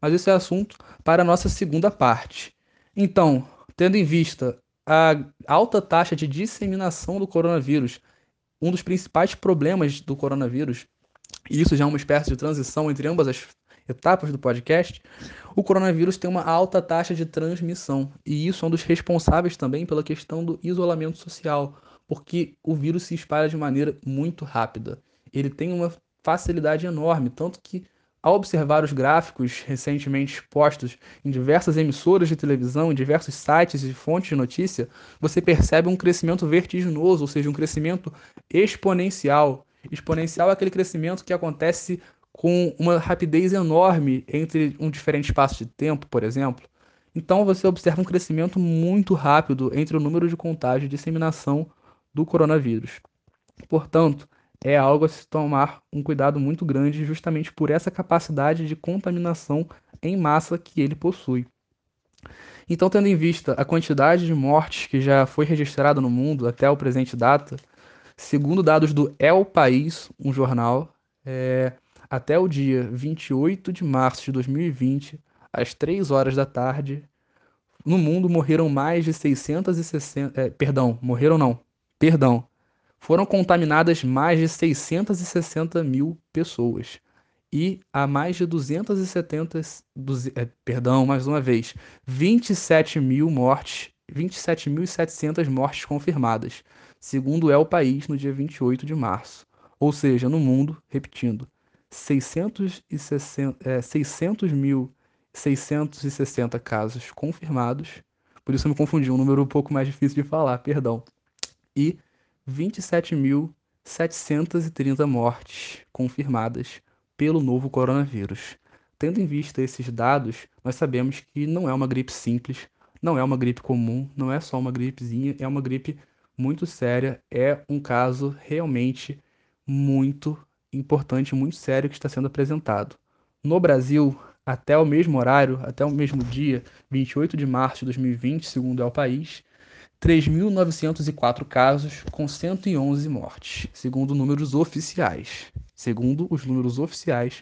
Mas isso é assunto para a nossa segunda parte. Então, tendo em vista a alta taxa de disseminação do coronavírus, um dos principais problemas do coronavírus, e isso já é uma espécie de transição entre ambas as etapas do podcast, o coronavírus tem uma alta taxa de transmissão. E isso é um dos responsáveis também pela questão do isolamento social, porque o vírus se espalha de maneira muito rápida. Ele tem uma facilidade enorme, tanto que ao observar os gráficos recentemente expostos em diversas emissoras de televisão, em diversos sites e fontes de notícia, você percebe um crescimento vertiginoso, ou seja, um crescimento exponencial. Exponencial é aquele crescimento que acontece com uma rapidez enorme entre um diferente espaço de tempo, por exemplo. Então você observa um crescimento muito rápido entre o número de contágio e disseminação do coronavírus. Portanto, é algo a se tomar um cuidado muito grande justamente por essa capacidade de contaminação em massa que ele possui. Então, tendo em vista a quantidade de mortes que já foi registrada no mundo até o presente data, segundo dados do El País, um jornal, é, até o dia 28 de março de 2020, às 3 horas da tarde, no mundo morreram mais de 660. É, perdão, morreram não. Perdão, foram contaminadas mais de 660 mil pessoas e há mais de 270, é, perdão, mais uma vez, 27 mil mortes, 27.700 mortes confirmadas, segundo é o país no dia 28 de março. Ou seja, no mundo, repetindo, 660, é, 600 mil 660 casos confirmados, por isso eu me confundi, um número um pouco mais difícil de falar, perdão, e 27.730 mortes confirmadas pelo novo coronavírus. Tendo em vista esses dados, nós sabemos que não é uma gripe simples, não é uma gripe comum, não é só uma gripezinha, é uma gripe muito séria, é um caso realmente muito importante, muito sério que está sendo apresentado. No Brasil, até o mesmo horário, até o mesmo dia, 28 de março de 2020, segundo é o país, 3.904 casos com 111 mortes, segundo números oficiais. Segundo os números oficiais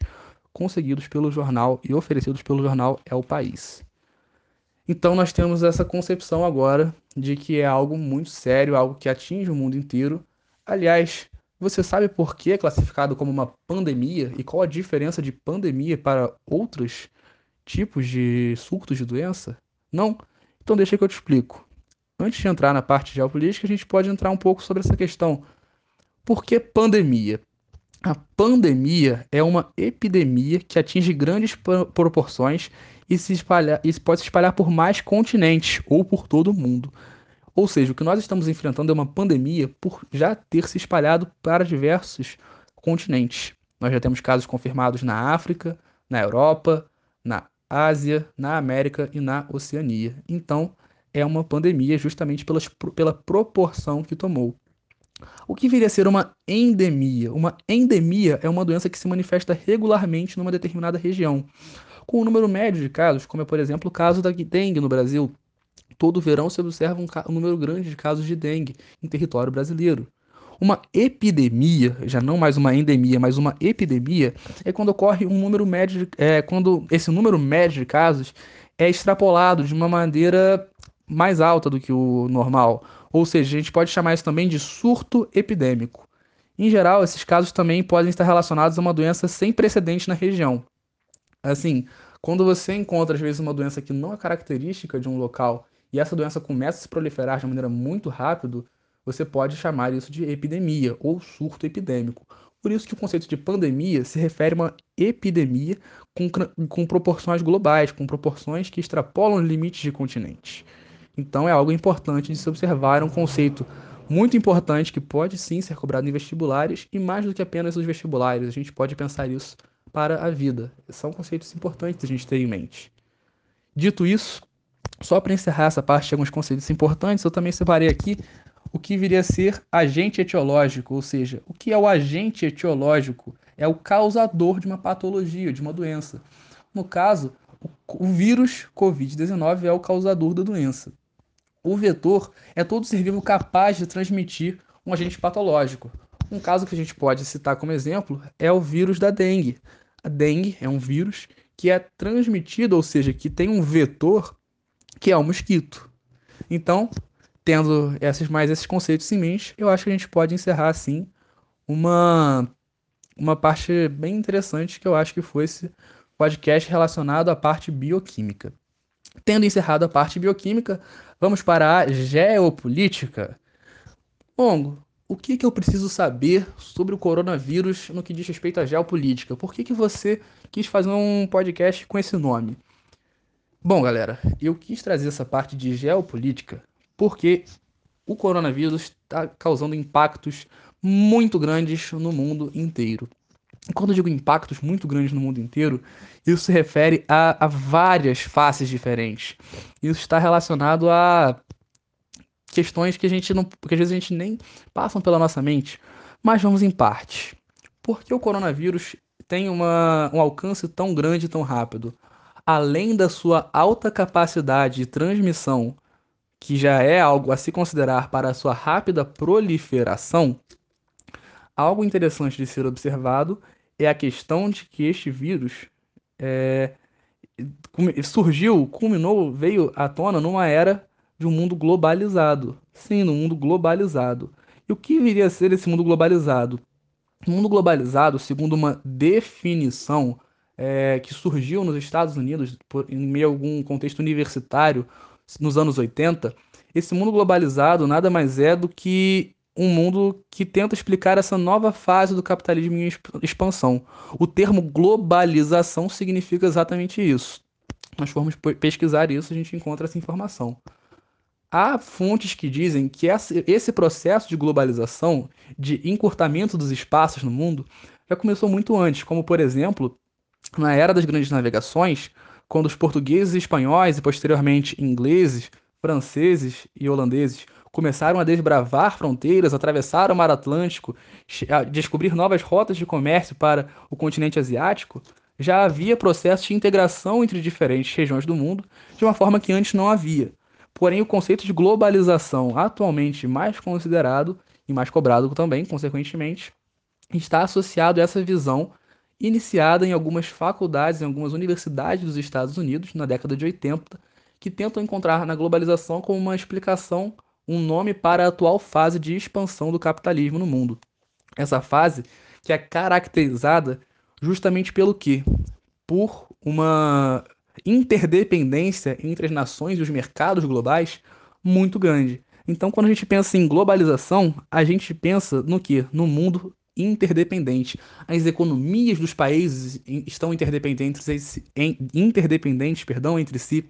conseguidos pelo jornal e oferecidos pelo jornal É o País. Então nós temos essa concepção agora de que é algo muito sério, algo que atinge o mundo inteiro. Aliás, você sabe por que é classificado como uma pandemia e qual a diferença de pandemia para outros tipos de surtos de doença? Não? Então deixa que eu te explico antes de entrar na parte geopolítica, a gente pode entrar um pouco sobre essa questão. Por que pandemia? A pandemia é uma epidemia que atinge grandes proporções e, se espalha, e pode se espalhar por mais continentes ou por todo o mundo. Ou seja, o que nós estamos enfrentando é uma pandemia por já ter se espalhado para diversos continentes. Nós já temos casos confirmados na África, na Europa, na Ásia, na América e na Oceania. Então, é uma pandemia justamente pelas, pela proporção que tomou. O que viria a ser uma endemia? Uma endemia é uma doença que se manifesta regularmente numa determinada região, com um número médio de casos, como é, por exemplo, o caso da dengue no Brasil. Todo verão se observa um, um número grande de casos de dengue em território brasileiro. Uma epidemia, já não mais uma endemia, mas uma epidemia, é quando ocorre um número médio, de, é, quando esse número médio de casos é extrapolado de uma maneira mais alta do que o normal. Ou seja, a gente pode chamar isso também de surto epidêmico. Em geral, esses casos também podem estar relacionados a uma doença sem precedente na região. Assim, quando você encontra às vezes uma doença que não é característica de um local e essa doença começa a se proliferar de maneira muito rápida, você pode chamar isso de epidemia ou surto epidêmico. Por isso que o conceito de pandemia se refere a uma epidemia com, com proporções globais, com proporções que extrapolam limites de continentes. Então é algo importante de se observar, é um conceito muito importante que pode sim ser cobrado em vestibulares e mais do que apenas os vestibulares, a gente pode pensar isso para a vida. São conceitos importantes a gente ter em mente. Dito isso, só para encerrar essa parte de alguns conceitos importantes, eu também separei aqui o que viria a ser agente etiológico, ou seja, o que é o agente etiológico? É o causador de uma patologia, de uma doença. No caso, o vírus Covid-19 é o causador da doença. O vetor é todo ser vivo capaz de transmitir um agente patológico. Um caso que a gente pode citar como exemplo é o vírus da dengue. A dengue é um vírus que é transmitido, ou seja, que tem um vetor que é o mosquito. Então, tendo esses mais esses conceitos em mente, eu acho que a gente pode encerrar assim uma uma parte bem interessante que eu acho que foi esse podcast relacionado à parte bioquímica. Tendo encerrado a parte bioquímica, vamos para a geopolítica. Longo, o que, que eu preciso saber sobre o coronavírus no que diz respeito à geopolítica? Por que, que você quis fazer um podcast com esse nome? Bom, galera, eu quis trazer essa parte de geopolítica porque o coronavírus está causando impactos muito grandes no mundo inteiro. Quando eu digo impactos muito grandes no mundo inteiro, isso se refere a, a várias faces diferentes. Isso está relacionado a questões que a gente não, que às vezes a gente nem passam pela nossa mente, mas vamos em parte. Por que o coronavírus tem uma, um alcance tão grande e tão rápido? Além da sua alta capacidade de transmissão, que já é algo a se considerar para a sua rápida proliferação, algo interessante de ser observado é a questão de que este vírus é, surgiu, culminou, veio à tona numa era de um mundo globalizado. Sim, no mundo globalizado. E o que viria a ser esse mundo globalizado? O mundo globalizado, segundo uma definição é, que surgiu nos Estados Unidos, por, em meio a algum contexto universitário, nos anos 80, esse mundo globalizado nada mais é do que um mundo que tenta explicar essa nova fase do capitalismo em expansão. O termo globalização significa exatamente isso. Nós formos pesquisar isso, a gente encontra essa informação. Há fontes que dizem que esse processo de globalização, de encurtamento dos espaços no mundo, já começou muito antes, como por exemplo, na era das grandes navegações, quando os portugueses e espanhóis e posteriormente ingleses, franceses e holandeses começaram a desbravar fronteiras, atravessar o Mar Atlântico, descobrir novas rotas de comércio para o continente asiático, já havia processo de integração entre diferentes regiões do mundo de uma forma que antes não havia. Porém, o conceito de globalização, atualmente mais considerado e mais cobrado também, consequentemente, está associado a essa visão iniciada em algumas faculdades, em algumas universidades dos Estados Unidos, na década de 80, que tentam encontrar na globalização como uma explicação, um nome para a atual fase de expansão do capitalismo no mundo. Essa fase que é caracterizada justamente pelo quê? Por uma interdependência entre as nações e os mercados globais muito grande. Então, quando a gente pensa em globalização, a gente pensa no que? No mundo interdependente. As economias dos países estão interdependentes, interdependentes perdão, entre si.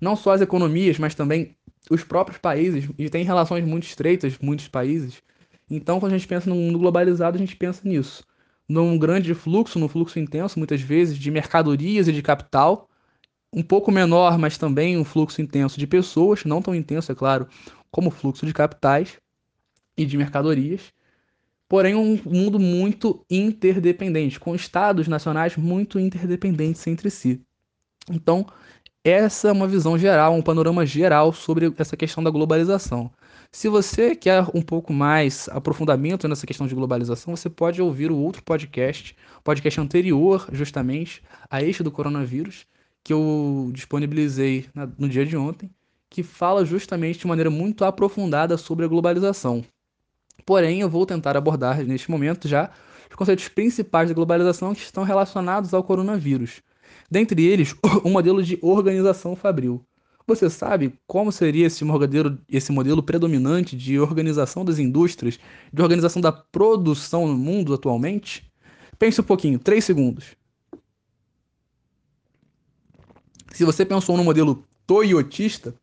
Não só as economias, mas também os próprios países, e tem relações muito estreitas, muitos países. Então, quando a gente pensa no mundo globalizado, a gente pensa nisso. Num grande fluxo, num fluxo intenso, muitas vezes, de mercadorias e de capital, um pouco menor, mas também um fluxo intenso de pessoas, não tão intenso, é claro, como o fluxo de capitais e de mercadorias porém um mundo muito interdependente, com estados nacionais muito interdependentes entre si. Então, essa é uma visão geral, um panorama geral sobre essa questão da globalização. Se você quer um pouco mais aprofundamento nessa questão de globalização, você pode ouvir o outro podcast, podcast anterior, justamente, a este do coronavírus, que eu disponibilizei no dia de ontem, que fala justamente de maneira muito aprofundada sobre a globalização. Porém, eu vou tentar abordar neste momento já os conceitos principais da globalização que estão relacionados ao coronavírus. Dentre eles, o modelo de organização fabril. Você sabe como seria esse modelo, esse modelo predominante de organização das indústrias, de organização da produção no mundo atualmente? Pense um pouquinho, três segundos. Se você pensou no modelo toyotista,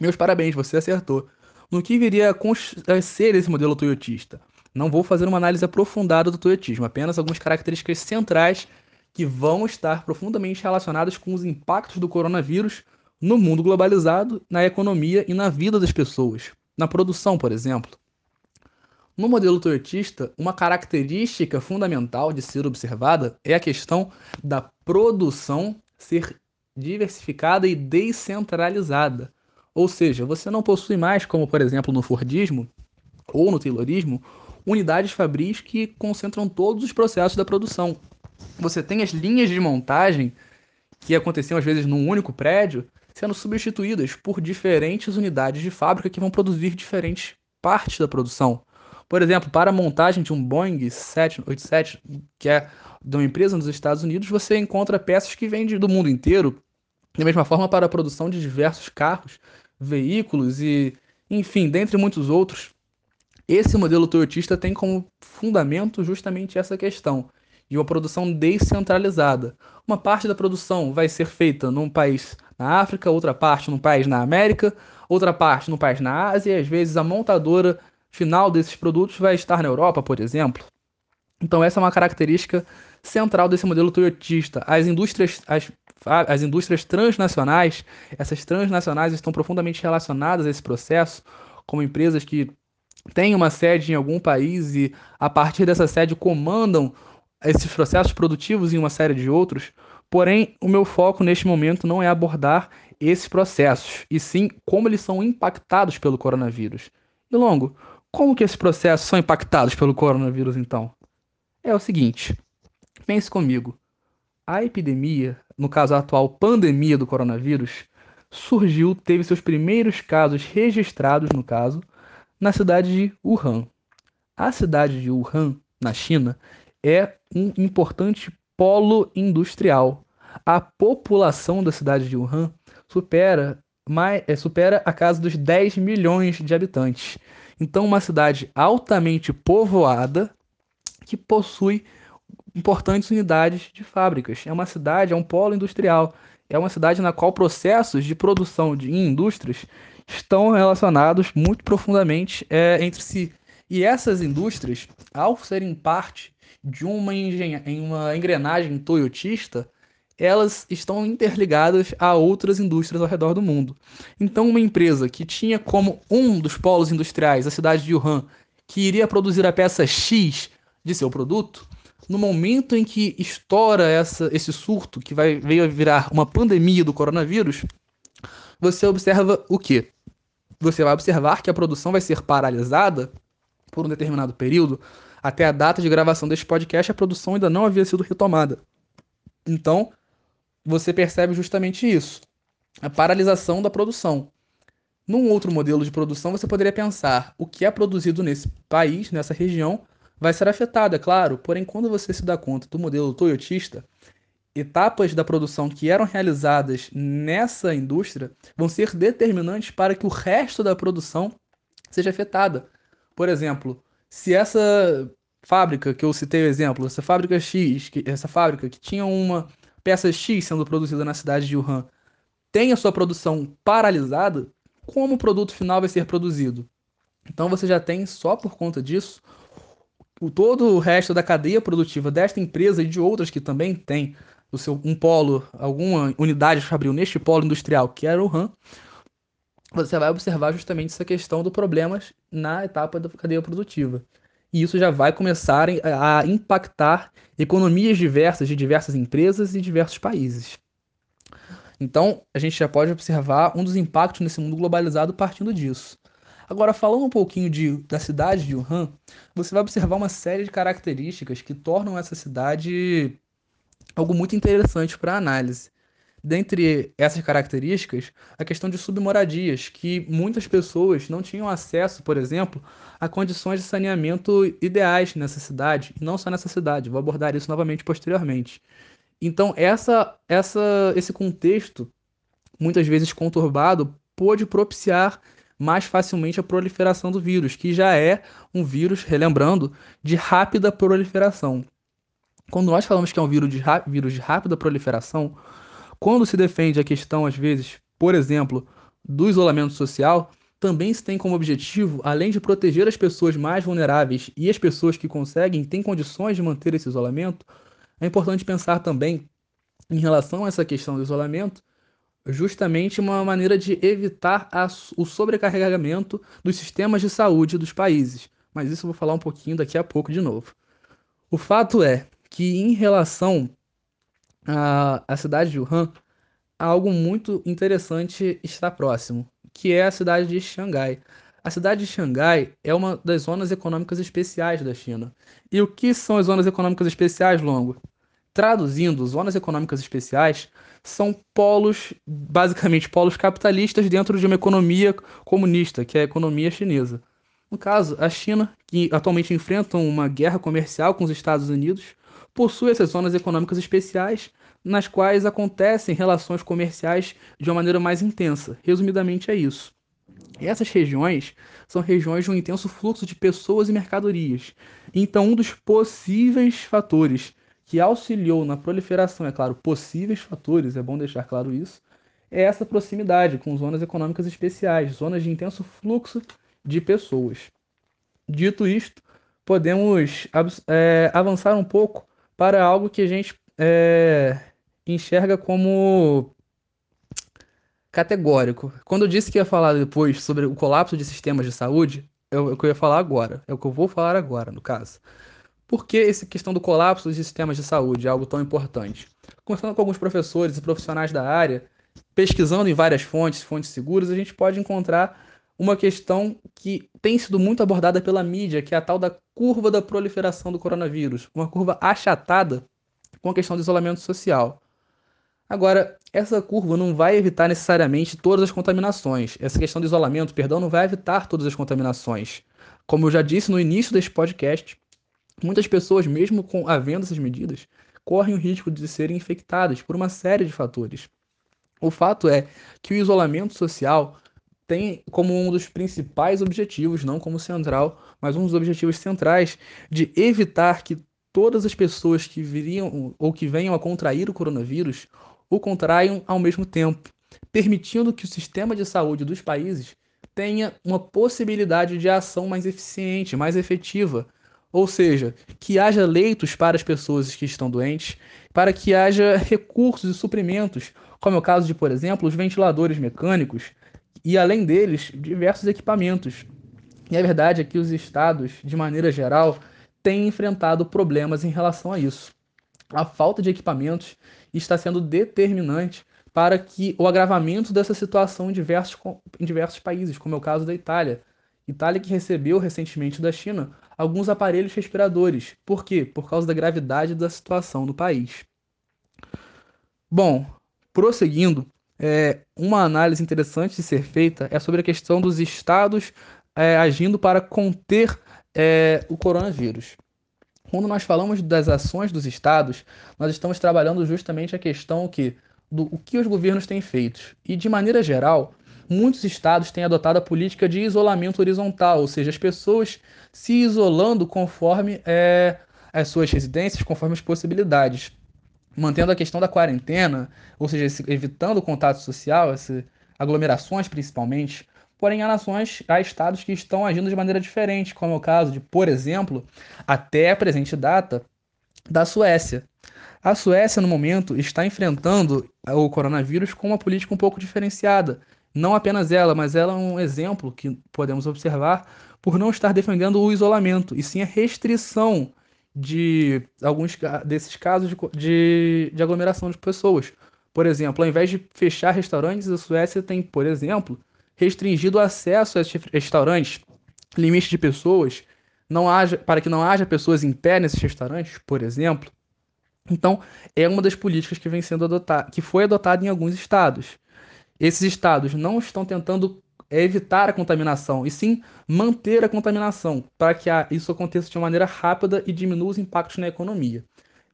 meus parabéns, você acertou no que viria a ser esse modelo toyotista. Não vou fazer uma análise aprofundada do toyotismo, apenas algumas características centrais que vão estar profundamente relacionadas com os impactos do coronavírus no mundo globalizado, na economia e na vida das pessoas, na produção, por exemplo. No modelo toyotista, uma característica fundamental de ser observada é a questão da produção ser diversificada e descentralizada. Ou seja, você não possui mais, como por exemplo no Fordismo ou no Taylorismo, unidades fabris que concentram todos os processos da produção. Você tem as linhas de montagem que aconteciam às vezes num único prédio sendo substituídas por diferentes unidades de fábrica que vão produzir diferentes partes da produção. Por exemplo, para a montagem de um Boeing 787, que é de uma empresa nos Estados Unidos, você encontra peças que vêm do mundo inteiro. Da mesma forma, para a produção de diversos carros, veículos e, enfim, dentre muitos outros. Esse modelo toyotista tem como fundamento justamente essa questão de uma produção descentralizada. Uma parte da produção vai ser feita num país na África, outra parte num país na América, outra parte num país na Ásia, e às vezes a montadora final desses produtos vai estar na Europa, por exemplo. Então essa é uma característica central desse modelo toyotista. As indústrias, as, as indústrias transnacionais, essas transnacionais estão profundamente relacionadas a esse processo, como empresas que têm uma sede em algum país e a partir dessa sede comandam esses processos produtivos em uma série de outros. Porém, o meu foco neste momento não é abordar esses processos, e sim como eles são impactados pelo coronavírus. E longo, como que esses processos são impactados pelo coronavírus então? É o seguinte, pense comigo. A epidemia, no caso a atual pandemia do coronavírus, surgiu, teve seus primeiros casos registrados, no caso, na cidade de Wuhan. A cidade de Wuhan, na China, é um importante polo industrial. A população da cidade de Wuhan supera, mais, é, supera a casa dos 10 milhões de habitantes. Então, uma cidade altamente povoada que possui importantes unidades de fábricas. É uma cidade, é um polo industrial. É uma cidade na qual processos de produção de indústrias estão relacionados muito profundamente é, entre si. E essas indústrias, ao serem parte de uma, em uma engrenagem toyotista, elas estão interligadas a outras indústrias ao redor do mundo. Então, uma empresa que tinha como um dos polos industriais a cidade de Wuhan, que iria produzir a peça X de seu produto, no momento em que estoura essa, esse surto, que vai, veio a virar uma pandemia do coronavírus, você observa o quê? Você vai observar que a produção vai ser paralisada por um determinado período. Até a data de gravação deste podcast, a produção ainda não havia sido retomada. Então, você percebe justamente isso: a paralisação da produção. Num outro modelo de produção, você poderia pensar o que é produzido nesse país, nessa região, vai ser afetado, é claro, porém, quando você se dá conta do modelo toyotista, etapas da produção que eram realizadas nessa indústria vão ser determinantes para que o resto da produção seja afetada. Por exemplo, se essa fábrica que eu citei o exemplo, essa fábrica X, que, essa fábrica que tinha uma peça X sendo produzida na cidade de Wuhan, tem a sua produção paralisada, como o produto final vai ser produzido? Então você já tem, só por conta disso, o, todo o resto da cadeia produtiva desta empresa e de outras que também tem o seu, um polo, alguma unidade fabril neste polo industrial que era o Wuhan, você vai observar justamente essa questão do problemas na etapa da cadeia produtiva e isso já vai começar a impactar economias diversas de diversas empresas e diversos países. Então, a gente já pode observar um dos impactos nesse mundo globalizado partindo disso. Agora, falando um pouquinho de, da cidade de Wuhan, você vai observar uma série de características que tornam essa cidade algo muito interessante para análise. Dentre essas características, a questão de submoradias, que muitas pessoas não tinham acesso, por exemplo, a condições de saneamento ideais nessa cidade, e não só nessa cidade, vou abordar isso novamente posteriormente. Então, essa, essa, esse contexto, muitas vezes conturbado, pôde propiciar mais facilmente a proliferação do vírus, que já é um vírus, relembrando, de rápida proliferação. Quando nós falamos que é um vírus de, vírus de rápida proliferação, quando se defende a questão, às vezes, por exemplo, do isolamento social, também se tem como objetivo, além de proteger as pessoas mais vulneráveis e as pessoas que conseguem, têm condições de manter esse isolamento, é importante pensar também, em relação a essa questão do isolamento, justamente uma maneira de evitar a, o sobrecarregamento dos sistemas de saúde dos países. Mas isso eu vou falar um pouquinho daqui a pouco de novo. O fato é que, em relação à, à cidade de Wuhan, algo muito interessante está próximo, que é a cidade de Xangai. A cidade de Xangai é uma das zonas econômicas especiais da China. E o que são as zonas econômicas especiais, Longo? Traduzindo, zonas econômicas especiais são polos, basicamente polos capitalistas dentro de uma economia comunista, que é a economia chinesa. No caso, a China, que atualmente enfrenta uma guerra comercial com os Estados Unidos, possui essas zonas econômicas especiais nas quais acontecem relações comerciais de uma maneira mais intensa. Resumidamente é isso. Essas regiões são regiões de um intenso fluxo de pessoas e mercadorias. Então, um dos possíveis fatores que auxiliou na proliferação, é claro, possíveis fatores, é bom deixar claro isso, é essa proximidade com zonas econômicas especiais, zonas de intenso fluxo de pessoas. Dito isto, podemos é, avançar um pouco para algo que a gente é, enxerga como categórico. Quando eu disse que ia falar depois sobre o colapso de sistemas de saúde, é o que eu ia falar agora. É o que eu vou falar agora, no caso. Por que essa questão do colapso dos sistemas de saúde é algo tão importante? Conversando com alguns professores e profissionais da área, pesquisando em várias fontes, fontes seguras, a gente pode encontrar uma questão que tem sido muito abordada pela mídia, que é a tal da curva da proliferação do coronavírus, uma curva achatada com a questão do isolamento social. Agora, essa curva não vai evitar necessariamente todas as contaminações. Essa questão do isolamento, perdão, não vai evitar todas as contaminações. Como eu já disse no início deste podcast, muitas pessoas, mesmo com havendo essas medidas, correm o risco de serem infectadas por uma série de fatores. O fato é que o isolamento social tem como um dos principais objetivos, não como central, mas um dos objetivos centrais de evitar que todas as pessoas que viriam ou que venham a contrair o coronavírus o contraiam ao mesmo tempo, permitindo que o sistema de saúde dos países tenha uma possibilidade de ação mais eficiente, mais efetiva, ou seja, que haja leitos para as pessoas que estão doentes, para que haja recursos e suprimentos, como é o caso de, por exemplo, os ventiladores mecânicos e, além deles, diversos equipamentos. E a verdade é que os estados, de maneira geral, têm enfrentado problemas em relação a isso. A falta de equipamentos está sendo determinante para que o agravamento dessa situação em diversos, em diversos países, como é o caso da Itália. Itália que recebeu recentemente da China alguns aparelhos respiradores. Por quê? Por causa da gravidade da situação no país. Bom, prosseguindo, é, uma análise interessante de ser feita é sobre a questão dos estados é, agindo para conter é, o coronavírus. Quando nós falamos das ações dos estados, nós estamos trabalhando justamente a questão que, do o que os governos têm feito. E, de maneira geral, muitos estados têm adotado a política de isolamento horizontal, ou seja, as pessoas se isolando conforme é, as suas residências, conforme as possibilidades. Mantendo a questão da quarentena, ou seja, evitando o contato social, essa, aglomerações principalmente, porém há nações, há estados que estão agindo de maneira diferente, como é o caso de, por exemplo, até a presente data, da Suécia. A Suécia, no momento, está enfrentando o coronavírus com uma política um pouco diferenciada. Não apenas ela, mas ela é um exemplo que podemos observar por não estar defendendo o isolamento, e sim a restrição de alguns desses casos de, de, de aglomeração de pessoas. Por exemplo, ao invés de fechar restaurantes, a Suécia tem, por exemplo, restringido o acesso a esses restaurantes, limite de pessoas, não haja, para que não haja pessoas em pé nesses restaurantes, por exemplo. Então, é uma das políticas que vem sendo adotada, que foi adotada em alguns estados. Esses estados não estão tentando evitar a contaminação, e sim manter a contaminação, para que isso aconteça de maneira rápida e diminua os impactos na economia.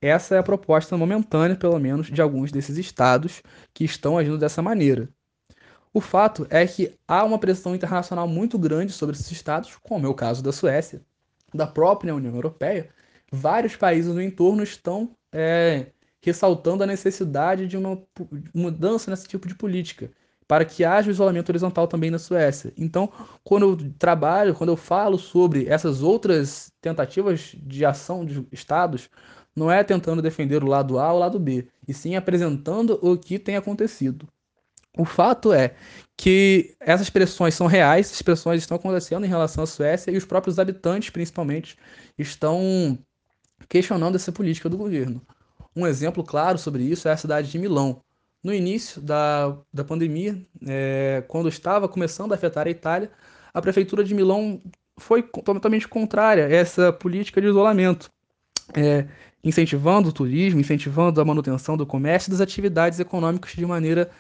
Essa é a proposta momentânea, pelo menos, de alguns desses estados que estão agindo dessa maneira. O fato é que há uma pressão internacional muito grande sobre esses estados, como é o caso da Suécia, da própria União Europeia. Vários países no entorno estão é, ressaltando a necessidade de uma mudança nesse tipo de política, para que haja isolamento horizontal também na Suécia. Então, quando eu trabalho, quando eu falo sobre essas outras tentativas de ação de estados, não é tentando defender o lado A ou o lado B, e sim apresentando o que tem acontecido. O fato é que essas pressões são reais, essas pressões estão acontecendo em relação à Suécia e os próprios habitantes, principalmente, estão questionando essa política do governo. Um exemplo claro sobre isso é a cidade de Milão. No início da, da pandemia, é, quando estava começando a afetar a Itália, a prefeitura de Milão foi totalmente contrária a essa política de isolamento, é, incentivando o turismo, incentivando a manutenção do comércio e das atividades econômicas de maneira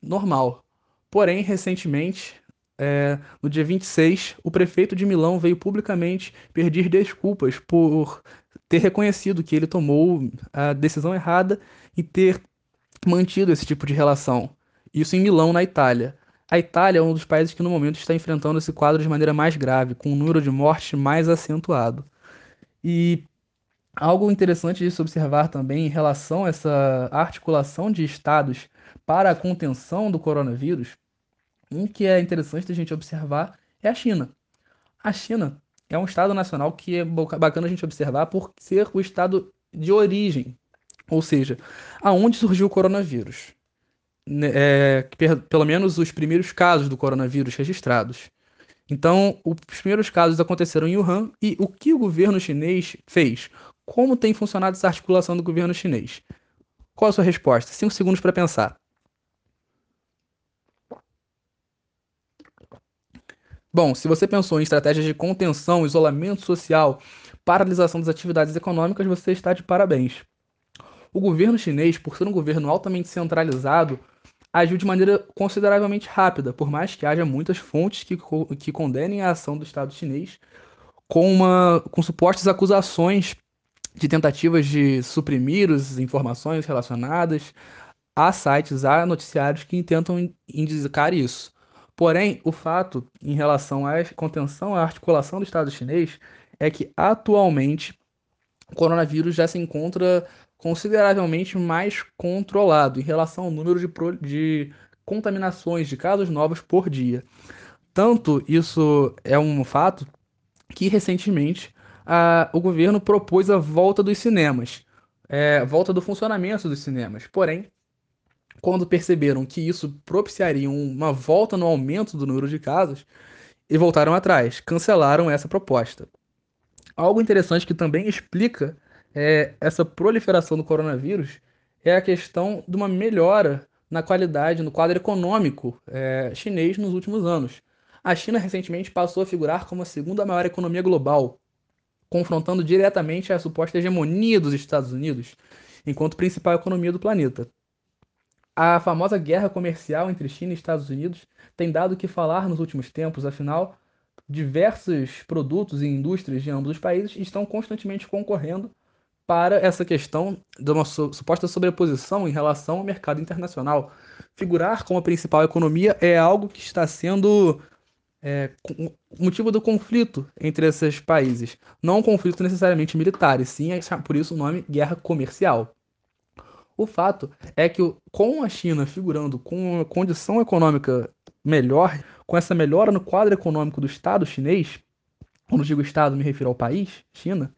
normal. Porém, recentemente, é, no dia 26, o prefeito de Milão veio publicamente pedir desculpas por ter reconhecido que ele tomou a decisão errada e ter mantido esse tipo de relação. Isso em Milão, na Itália. A Itália é um dos países que no momento está enfrentando esse quadro de maneira mais grave, com um número de mortes mais acentuado. E algo interessante de se observar também em relação a essa articulação de estados para a contenção do coronavírus, um que é interessante a gente observar é a China. A China é um estado nacional que é bacana a gente observar por ser o estado de origem, ou seja, aonde surgiu o coronavírus. Né, é, pelo menos os primeiros casos do coronavírus registrados. Então, os primeiros casos aconteceram em Wuhan e o que o governo chinês fez? Como tem funcionado essa articulação do governo chinês? Qual a sua resposta? Cinco segundos para pensar. Bom, se você pensou em estratégias de contenção, isolamento social, paralisação das atividades econômicas, você está de parabéns. O governo chinês, por ser um governo altamente centralizado, agiu de maneira consideravelmente rápida, por mais que haja muitas fontes que, que condenem a ação do Estado chinês com, uma, com supostas acusações de tentativas de suprimir as informações relacionadas a sites, a noticiários que tentam indicar isso. Porém, o fato em relação à contenção, à articulação do Estado chinês, é que atualmente o coronavírus já se encontra consideravelmente mais controlado em relação ao número de, pro, de contaminações de casos novos por dia. Tanto isso é um fato que recentemente a, o governo propôs a volta dos cinemas, é, volta do funcionamento dos cinemas. Porém, quando perceberam que isso propiciaria uma volta no aumento do número de casos, e voltaram atrás, cancelaram essa proposta. Algo interessante que também explica é, essa proliferação do coronavírus é a questão de uma melhora na qualidade, no quadro econômico é, chinês nos últimos anos. A China recentemente passou a figurar como a segunda maior economia global, confrontando diretamente a suposta hegemonia dos Estados Unidos enquanto principal economia do planeta. A famosa guerra comercial entre China e Estados Unidos tem dado o que falar nos últimos tempos, afinal, diversos produtos e indústrias de ambos os países estão constantemente concorrendo para essa questão de uma suposta sobreposição em relação ao mercado internacional. Figurar como a principal economia é algo que está sendo é, motivo do conflito entre esses países. Não um conflito necessariamente militar, e sim, é por isso o nome guerra comercial. O fato é que com a China figurando com uma condição econômica melhor, com essa melhora no quadro econômico do Estado chinês, quando digo Estado me refiro ao país, China,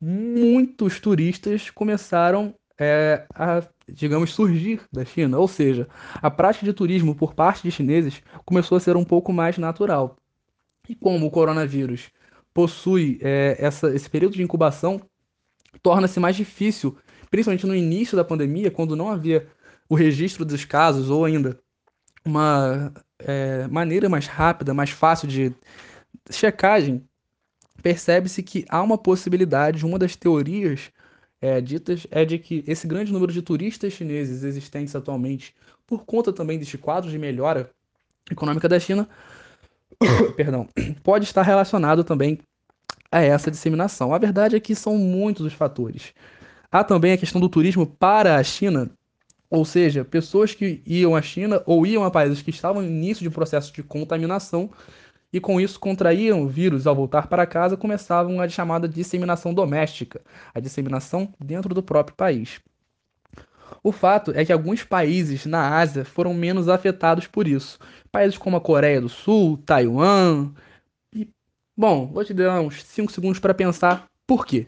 muitos turistas começaram é, a, digamos, surgir da China. Ou seja, a prática de turismo por parte de chineses começou a ser um pouco mais natural. E como o coronavírus possui é, essa, esse período de incubação, torna-se mais difícil, principalmente no início da pandemia, quando não havia o registro dos casos ou ainda uma é, maneira mais rápida, mais fácil de checagem percebe-se que há uma possibilidade, uma das teorias é, ditas é de que esse grande número de turistas chineses existentes atualmente, por conta também deste quadro de melhora econômica da China, perdão, pode estar relacionado também a essa disseminação. A verdade é que são muitos os fatores. Há também a questão do turismo para a China, ou seja, pessoas que iam à China ou iam a países que estavam no início de processo de contaminação e com isso contraíam o vírus ao voltar para casa, começavam a chamada disseminação doméstica, a disseminação dentro do próprio país. O fato é que alguns países na Ásia foram menos afetados por isso. Países como a Coreia do Sul, Taiwan. E, bom, vou te dar uns 5 segundos para pensar por quê.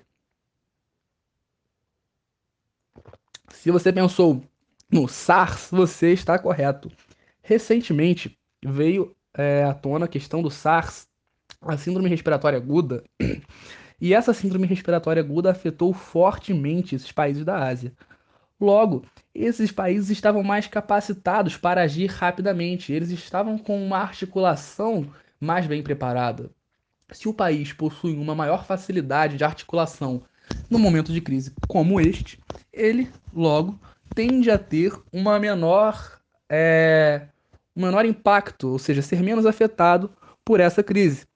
Se você pensou no SARS, você está correto. Recentemente veio é, à tona a questão do SARS, a síndrome respiratória aguda, e essa síndrome respiratória aguda afetou fortemente esses países da Ásia. Logo, esses países estavam mais capacitados para agir rapidamente, eles estavam com uma articulação mais bem preparada. Se o país possui uma maior facilidade de articulação no momento de crise como este, ele logo tende a ter uma menor, é, um menor impacto, ou seja, ser menos afetado por essa crise.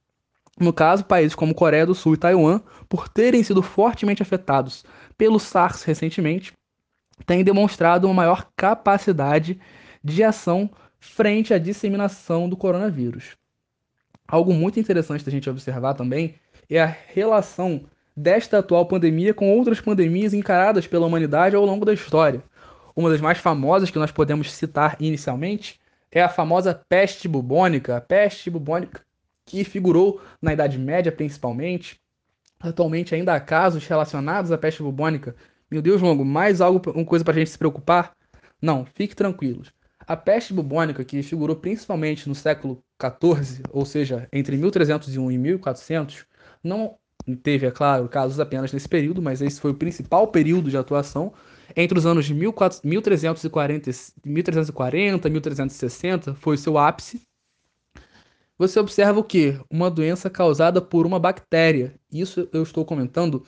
No caso, países como Coreia do Sul e Taiwan, por terem sido fortemente afetados pelo SARS recentemente, têm demonstrado uma maior capacidade de ação frente à disseminação do coronavírus. Algo muito interessante da gente observar também é a relação desta atual pandemia com outras pandemias encaradas pela humanidade ao longo da história. Uma das mais famosas que nós podemos citar inicialmente é a famosa peste bubônica, a peste bubônica que figurou na Idade Média principalmente. Atualmente ainda há casos relacionados à peste bubônica. Meu Deus, longo, mais algo, uma coisa para a gente se preocupar? Não, fique tranquilos. A peste bubônica, que figurou principalmente no século XIV, ou seja, entre 1301 e 1400, não teve, é claro, casos apenas nesse período, mas esse foi o principal período de atuação. Entre os anos de 1340, 1340 e 1360 foi o seu ápice. Você observa o que? Uma doença causada por uma bactéria. Isso eu estou comentando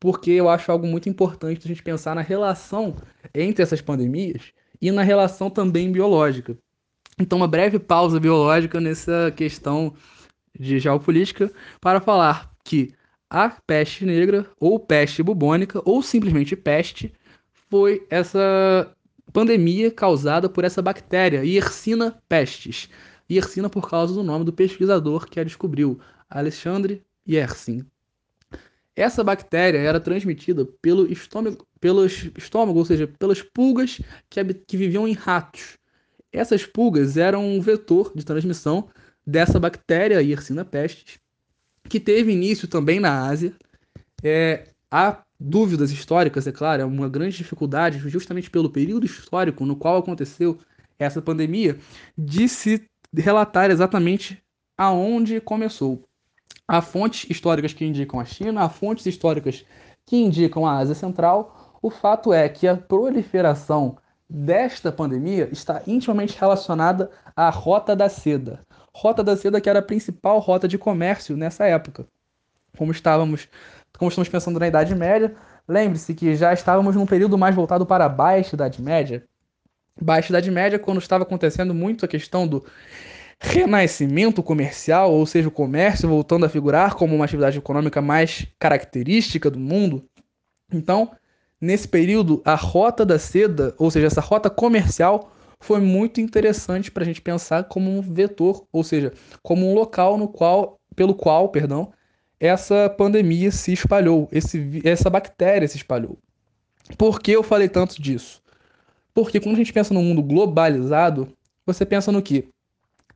porque eu acho algo muito importante a gente pensar na relação entre essas pandemias e na relação também biológica. Então, uma breve pausa biológica nessa questão de geopolítica para falar que a peste negra, ou peste bubônica, ou simplesmente peste, foi essa pandemia causada por essa bactéria, Yersinia pestis. Yersinia por causa do nome do pesquisador que a descobriu, Alexandre Yersin. Essa bactéria era transmitida pelo estômago, pelos estômago, ou seja, pelas pulgas que, que viviam em ratos. Essas pulgas eram um vetor de transmissão dessa bactéria, Yersinia pestis, que teve início também na Ásia. É, há dúvidas históricas, é claro, é uma grande dificuldade, justamente pelo período histórico no qual aconteceu essa pandemia, de se relatar exatamente aonde começou. Há fontes históricas que indicam a China, há fontes históricas que indicam a Ásia Central. O fato é que a proliferação desta pandemia está intimamente relacionada à Rota da Seda. Rota da Seda que era a principal rota de comércio nessa época. Como estávamos, como estamos pensando na Idade Média, lembre-se que já estávamos num período mais voltado para a Baixa Idade Média. Baixa Idade Média, quando estava acontecendo muito a questão do renascimento comercial, ou seja, o comércio voltando a figurar como uma atividade econômica mais característica do mundo. Então, nesse período, a rota da seda, ou seja, essa rota comercial, foi muito interessante para a gente pensar como um vetor, ou seja, como um local no qual, pelo qual, perdão, essa pandemia se espalhou, esse, essa bactéria se espalhou. Por que eu falei tanto disso? Porque quando a gente pensa no mundo globalizado, você pensa no que?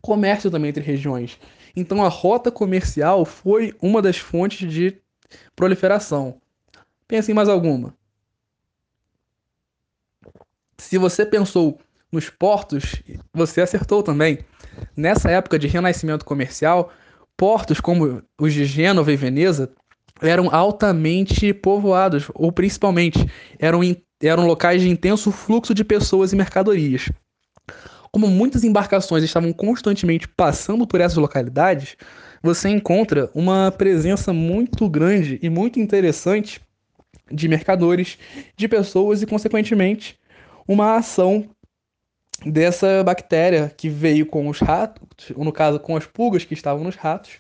comércio também entre regiões. Então a rota comercial foi uma das fontes de proliferação. Pense em mais alguma. Se você pensou nos portos, você acertou também. Nessa época de renascimento comercial, portos como os de Gênova e Veneza eram altamente povoados, ou principalmente eram, eram locais de intenso fluxo de pessoas e mercadorias. Como muitas embarcações estavam constantemente passando por essas localidades, você encontra uma presença muito grande e muito interessante de mercadores, de pessoas e, consequentemente, uma ação dessa bactéria que veio com os ratos, ou no caso com as pulgas que estavam nos ratos,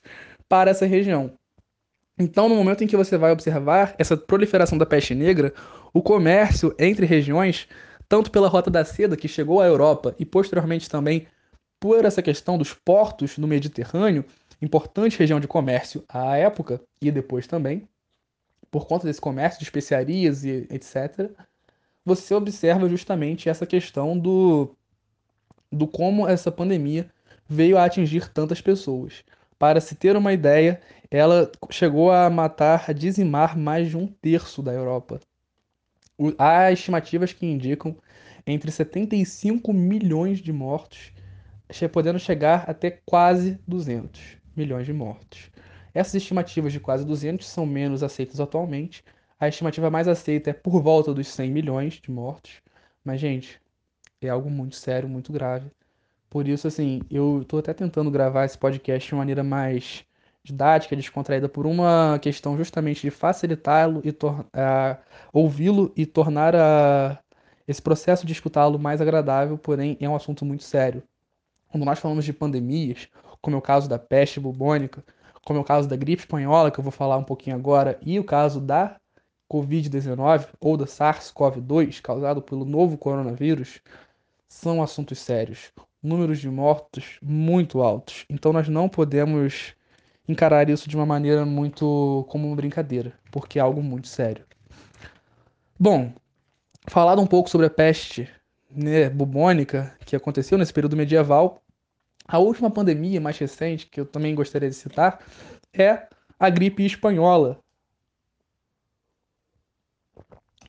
para essa região. Então, no momento em que você vai observar essa proliferação da peste negra, o comércio entre regiões tanto pela Rota da Seda, que chegou à Europa, e posteriormente também por essa questão dos portos no Mediterrâneo, importante região de comércio à época e depois também, por conta desse comércio de especiarias e etc., você observa justamente essa questão do, do como essa pandemia veio a atingir tantas pessoas. Para se ter uma ideia, ela chegou a matar, a dizimar mais de um terço da Europa há estimativas que indicam entre 75 milhões de mortos, podendo chegar até quase 200 milhões de mortos. Essas estimativas de quase 200 são menos aceitas atualmente. A estimativa mais aceita é por volta dos 100 milhões de mortos. Mas, gente, é algo muito sério, muito grave. Por isso, assim, eu estou até tentando gravar esse podcast de maneira mais didática, descontraída, por uma questão justamente de facilitá-lo e ouvi-lo e tornar a, esse processo de escutá-lo mais agradável, porém é um assunto muito sério. Quando nós falamos de pandemias, como é o caso da peste bubônica, como é o caso da gripe espanhola, que eu vou falar um pouquinho agora, e o caso da Covid-19 ou da SARS-CoV-2, causado pelo novo coronavírus, são assuntos sérios. Números de mortos muito altos. Então nós não podemos encarar isso de uma maneira muito como uma brincadeira, porque é algo muito sério. Bom, falado um pouco sobre a peste né, bubônica que aconteceu nesse período medieval, a última pandemia mais recente, que eu também gostaria de citar, é a gripe espanhola.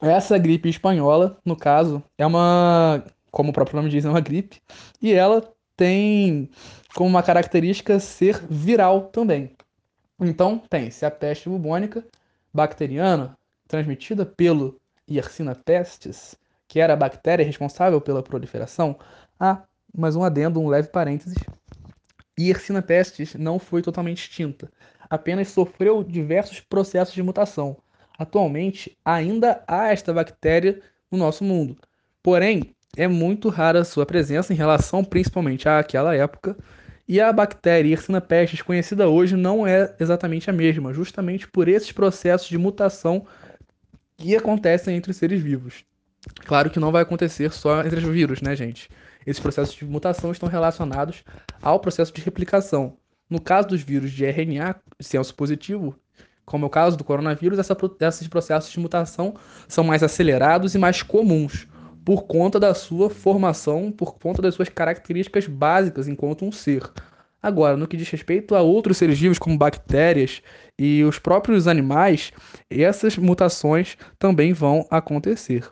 Essa gripe espanhola, no caso, é uma, como o próprio nome diz, é uma gripe, e ela tem como uma característica ser viral também. Então, tem-se a peste bubônica bacteriana, transmitida pelo Yersinia pestis, que era a bactéria responsável pela proliferação. Ah, mais um adendo, um leve parênteses. Yersinia pestis não foi totalmente extinta, apenas sofreu diversos processos de mutação. Atualmente, ainda há esta bactéria no nosso mundo. Porém, é muito rara sua presença em relação principalmente àquela época, e a bactéria Yersinia pestis conhecida hoje não é exatamente a mesma, justamente por esses processos de mutação que acontecem entre os seres vivos. Claro que não vai acontecer só entre os vírus, né, gente? Esses processos de mutação estão relacionados ao processo de replicação. No caso dos vírus de RNA, senso positivo, como é o caso do coronavírus, essa, esses processos de mutação são mais acelerados e mais comuns, por conta da sua formação, por conta das suas características básicas enquanto um ser. Agora, no que diz respeito a outros seres vivos, como bactérias e os próprios animais, essas mutações também vão acontecer.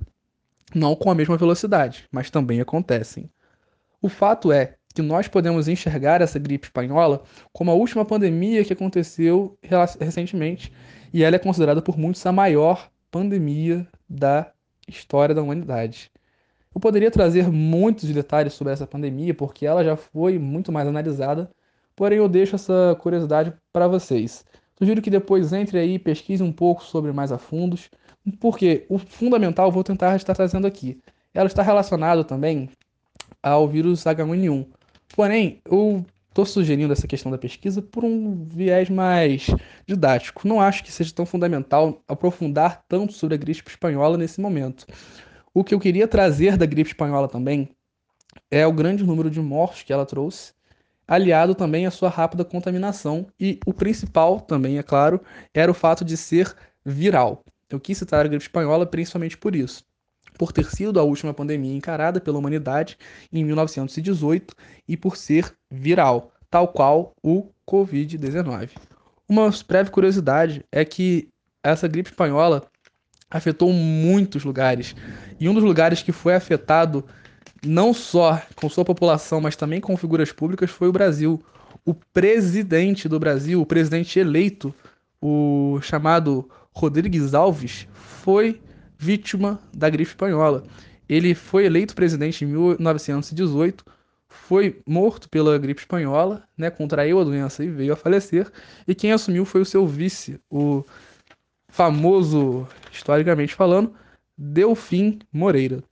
Não com a mesma velocidade, mas também acontecem. O fato é que nós podemos enxergar essa gripe espanhola como a última pandemia que aconteceu recentemente e ela é considerada por muitos a maior pandemia da história da humanidade. Eu poderia trazer muitos detalhes sobre essa pandemia porque ela já foi muito mais analisada, porém eu deixo essa curiosidade para vocês. Sugiro que depois entre aí e pesquise um pouco sobre mais a fundos, porque o fundamental eu vou tentar estar trazendo aqui. Ela está relacionada também ao vírus H1N1. Porém, eu estou sugerindo essa questão da pesquisa por um viés mais didático. Não acho que seja tão fundamental aprofundar tanto sobre a gripe espanhola nesse momento. O que eu queria trazer da gripe espanhola também é o grande número de mortes que ela trouxe, aliado também à sua rápida contaminação, e o principal também, é claro, era o fato de ser viral. Eu quis citar a gripe espanhola principalmente por isso por ter sido a última pandemia encarada pela humanidade em 1918 e por ser viral, tal qual o Covid-19. Uma breve curiosidade é que essa gripe espanhola afetou muitos lugares. E um dos lugares que foi afetado não só com sua população, mas também com figuras públicas foi o Brasil. O presidente do Brasil, o presidente eleito, o chamado Rodrigues Alves, foi vítima da gripe espanhola. Ele foi eleito presidente em 1918, foi morto pela gripe espanhola, né, contraiu a doença e veio a falecer, e quem assumiu foi o seu vice, o famoso, historicamente falando, Delfim Moreira.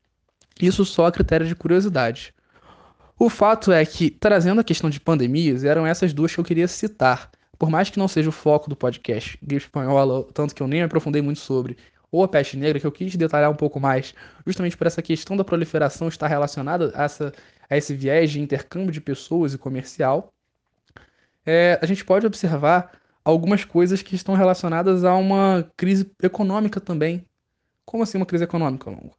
Isso só a critério de curiosidade. O fato é que, trazendo a questão de pandemias, eram essas duas que eu queria citar. Por mais que não seja o foco do podcast, gripe espanhola, tanto que eu nem me aprofundei muito sobre, ou a peste negra, que eu quis detalhar um pouco mais, justamente por essa questão da proliferação estar relacionada a, essa, a esse viés de intercâmbio de pessoas e comercial, é, a gente pode observar algumas coisas que estão relacionadas a uma crise econômica também. Como assim uma crise econômica, Longo?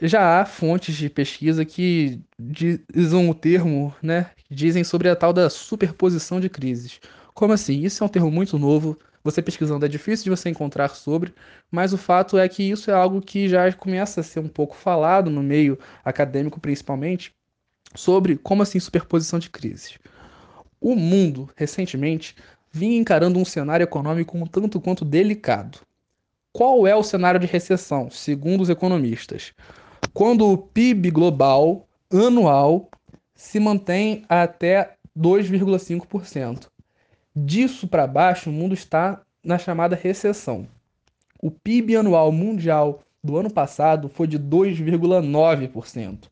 Já há fontes de pesquisa que dizem o termo, né, dizem sobre a tal da superposição de crises. Como assim? Isso é um termo muito novo, Você pesquisando é difícil de você encontrar sobre, mas o fato é que isso é algo que já começa a ser um pouco falado no meio acadêmico, principalmente, sobre como assim superposição de crises. O mundo, recentemente, vinha encarando um cenário econômico um tanto quanto delicado. Qual é o cenário de recessão, segundo os economistas? Quando o PIB global anual se mantém até 2,5%. Disso para baixo, o mundo está na chamada recessão. O PIB anual mundial do ano passado foi de 2,9%.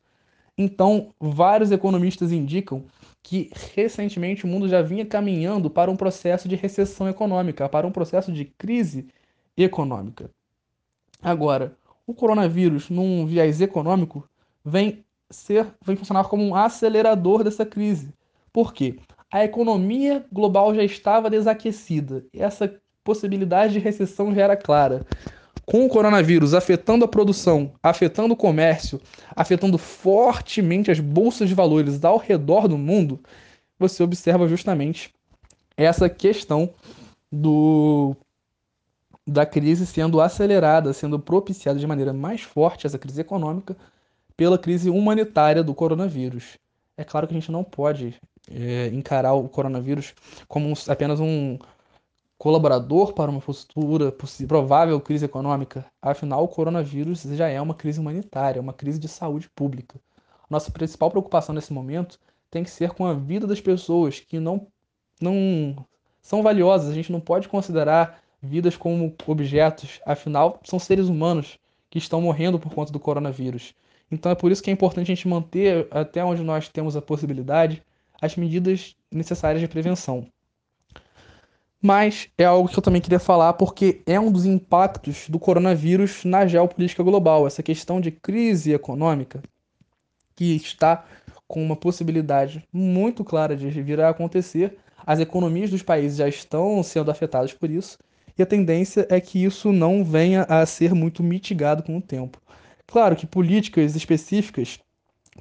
Então, vários economistas indicam que recentemente o mundo já vinha caminhando para um processo de recessão econômica, para um processo de crise econômica. Agora, o coronavírus, num viés econômico, vem ser, vem funcionar como um acelerador dessa crise. Por quê? A economia global já estava desaquecida. Essa possibilidade de recessão já era clara com o coronavírus afetando a produção, afetando o comércio, afetando fortemente as bolsas de valores ao redor do mundo, você observa justamente essa questão do da crise sendo acelerada, sendo propiciada de maneira mais forte essa crise econômica pela crise humanitária do coronavírus. É claro que a gente não pode é, encarar o coronavírus como apenas um, colaborador para uma futura provável crise econômica. Afinal, o coronavírus já é uma crise humanitária, uma crise de saúde pública. Nossa principal preocupação nesse momento tem que ser com a vida das pessoas que não, não são valiosas. A gente não pode considerar vidas como objetos, afinal, são seres humanos que estão morrendo por conta do coronavírus. Então é por isso que é importante a gente manter, até onde nós temos a possibilidade, as medidas necessárias de prevenção. Mas é algo que eu também queria falar porque é um dos impactos do coronavírus na geopolítica global, essa questão de crise econômica que está com uma possibilidade muito clara de vir a acontecer. As economias dos países já estão sendo afetadas por isso, e a tendência é que isso não venha a ser muito mitigado com o tempo. Claro que políticas específicas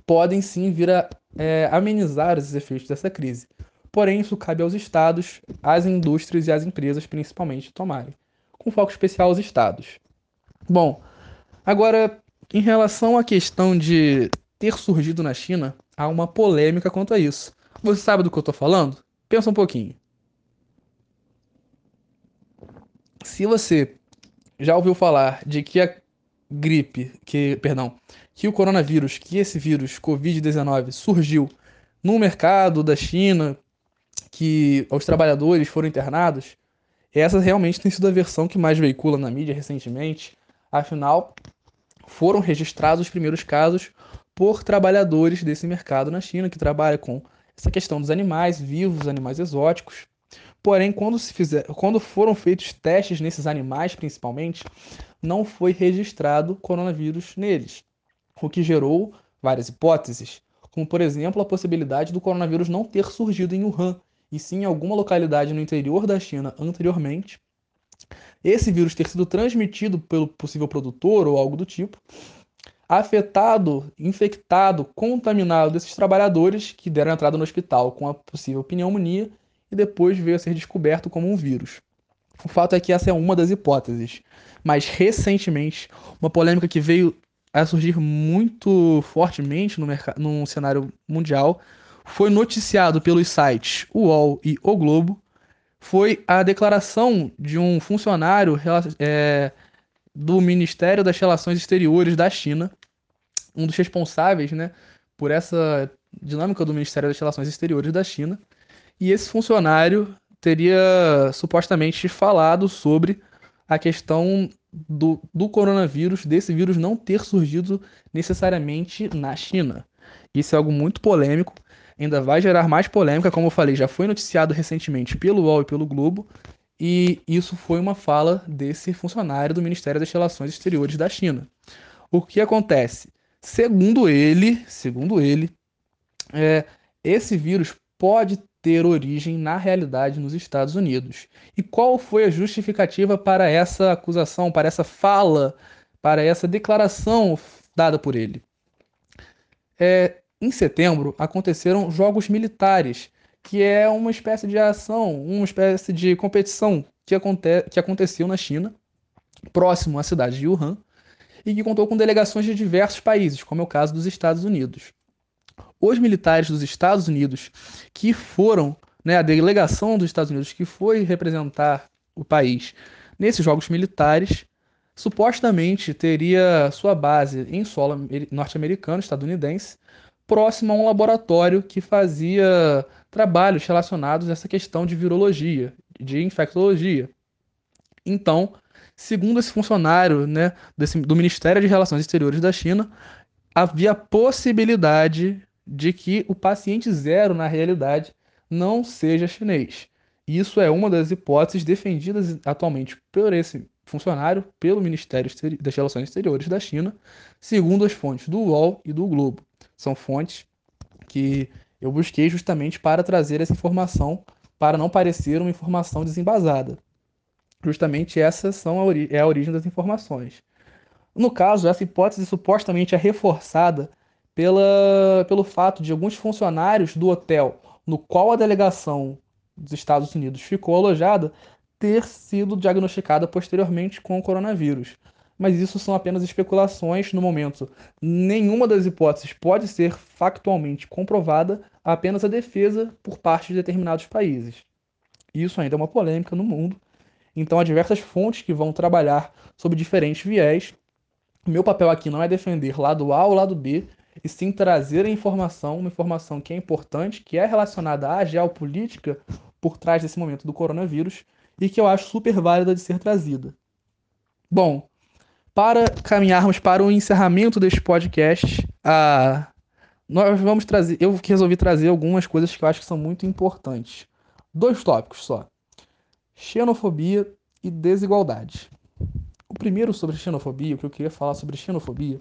podem sim vir a é, amenizar os efeitos dessa crise, porém isso cabe aos estados, às indústrias e às empresas principalmente tomarem, com foco especial aos estados. Bom, agora em relação à questão de ter surgido na China, há uma polêmica quanto a isso. Você sabe do que eu estou falando? Pensa um pouquinho. Se você já ouviu falar de que a gripe, que, perdão, que o coronavírus, que esse vírus COVID-19 surgiu no mercado da China que os trabalhadores foram internados, essa realmente tem sido a versão que mais veicula na mídia recentemente. Afinal, foram registrados os primeiros casos por trabalhadores desse mercado na China, que trabalha com essa questão dos animais vivos, animais exóticos. Porém, quando, se fizer, quando foram feitos testes nesses animais, principalmente, não foi registrado coronavírus neles, o que gerou várias hipóteses, como por exemplo a possibilidade do coronavírus não ter surgido em Wuhan, e sim em alguma localidade no interior da China anteriormente, esse vírus ter sido transmitido pelo possível produtor ou algo do tipo, afetado, infectado, contaminado desses trabalhadores que deram entrada no hospital com a possível pneumonia e depois veio a ser descoberto como um vírus. O fato é que essa é uma das hipóteses, mas recentemente, uma polêmica que veio a surgir muito fortemente no, no cenário mundial foi noticiado pelos sites UOL e O Globo foi a declaração de um funcionário é, do Ministério das Relações Exteriores da China, um dos responsáveis né, por essa dinâmica do Ministério das Relações Exteriores da China. E esse funcionário teria supostamente falado sobre a questão do, do coronavírus, desse vírus não ter surgido necessariamente na China. Isso é algo muito polêmico ainda vai gerar mais polêmica, como eu falei, já foi noticiado recentemente pelo UOL e pelo Globo, e isso foi uma fala desse funcionário do Ministério das Relações Exteriores da China. O que acontece? Segundo ele, segundo ele, é, esse vírus pode ter origem na realidade nos Estados Unidos. E qual foi a justificativa para essa acusação, para essa fala, para essa declaração dada por ele? É, em setembro, aconteceram Jogos Militares, que é uma espécie de ação, uma espécie de competição que, aconte que aconteceu na China, próximo à cidade de Wuhan, e que contou com delegações de diversos países, como é o caso dos Estados Unidos. Os militares dos Estados Unidos que foram, né, a delegação dos Estados Unidos que foi representar o país nesses jogos militares, supostamente teria sua base em solo norte-americano, estadunidense, próximo a um laboratório que fazia trabalhos relacionados a essa questão de virologia, de infectologia. Então, segundo esse funcionário né, desse, do Ministério de Relações Exteriores da China, havia possibilidade de que o paciente zero, na realidade, não seja chinês. Isso é uma das hipóteses defendidas atualmente por esse funcionário, pelo Ministério das Relações Exteriores da China, segundo as fontes do UOL e do Globo. São fontes que eu busquei justamente para trazer essa informação, para não parecer uma informação desembasada. Justamente essa são a é a origem das informações. No caso, essa hipótese supostamente é reforçada pela, pelo fato de alguns funcionários do hotel no qual a delegação dos Estados Unidos ficou alojada ter sido diagnosticada posteriormente com o coronavírus. Mas isso são apenas especulações no momento. Nenhuma das hipóteses pode ser factualmente comprovada, apenas a defesa por parte de determinados países. Isso ainda é uma polêmica no mundo. Então há diversas fontes que vão trabalhar sobre diferentes viés. Meu papel aqui não é defender lado A ou lado B, e sim trazer a informação, uma informação que é importante, que é relacionada à geopolítica por trás desse momento do coronavírus e que eu acho super válida de ser trazida. Bom, para caminharmos para o encerramento deste podcast, a... nós vamos trazer. Eu resolvi trazer algumas coisas que eu acho que são muito importantes. Dois tópicos só: xenofobia e desigualdade. O primeiro sobre xenofobia, o que eu queria falar sobre xenofobia,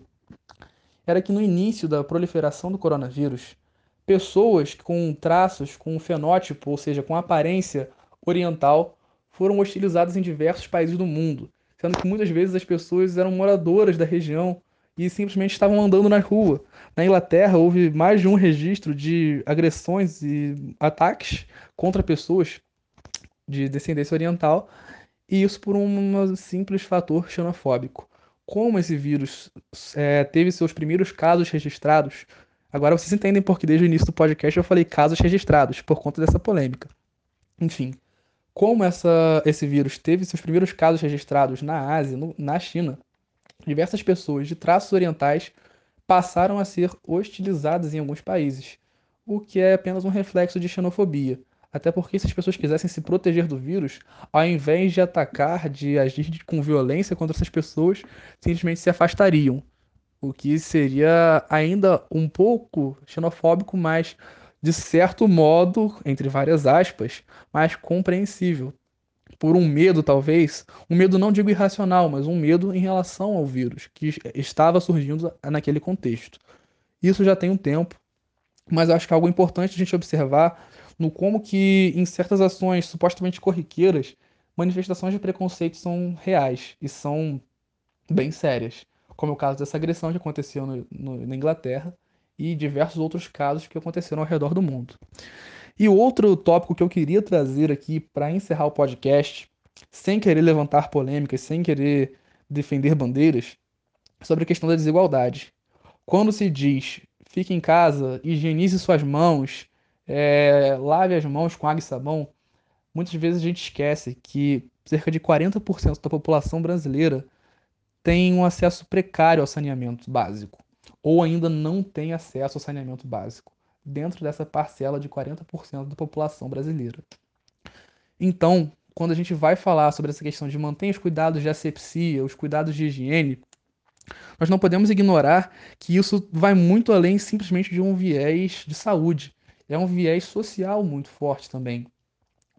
era que no início da proliferação do coronavírus, pessoas com traços, com fenótipo, ou seja, com aparência oriental, foram hostilizadas em diversos países do mundo, sendo que muitas vezes as pessoas eram moradoras da região e simplesmente estavam andando na rua. Na Inglaterra houve mais de um registro de agressões e ataques contra pessoas de descendência oriental, e isso por um simples fator xenofóbico. Como esse vírus é, teve seus primeiros casos registrados, agora vocês entendem porque desde o início do podcast eu falei casos registrados, por conta dessa polêmica. Enfim, como essa, esse vírus teve seus primeiros casos registrados na Ásia, no, na China, diversas pessoas de traços orientais passaram a ser hostilizadas em alguns países, o que é apenas um reflexo de xenofobia. Até porque se as pessoas quisessem se proteger do vírus, ao invés de atacar, de agir com violência contra essas pessoas, simplesmente se afastariam. O que seria ainda um pouco xenofóbico, mas de certo modo, entre várias aspas, mais compreensível. Por um medo, talvez, um medo não digo irracional, mas um medo em relação ao vírus que estava surgindo naquele contexto. Isso já tem um tempo, mas acho que é algo importante a gente observar no como que em certas ações supostamente corriqueiras, manifestações de preconceito são reais e são bem sérias, como é o caso dessa agressão que aconteceu no, no, na Inglaterra e diversos outros casos que aconteceram ao redor do mundo. E outro tópico que eu queria trazer aqui para encerrar o podcast, sem querer levantar polêmicas, sem querer defender bandeiras, sobre a questão da desigualdade. Quando se diz fique em casa, higienize suas mãos, é, lave as mãos com água e sabão, muitas vezes a gente esquece que cerca de 40% da população brasileira tem um acesso precário ao saneamento básico ou ainda não tem acesso ao saneamento básico, dentro dessa parcela de 40% da população brasileira. Então, quando a gente vai falar sobre essa questão de manter os cuidados de asepsia, os cuidados de higiene, nós não podemos ignorar que isso vai muito além simplesmente de um viés de saúde. É um viés social muito forte também.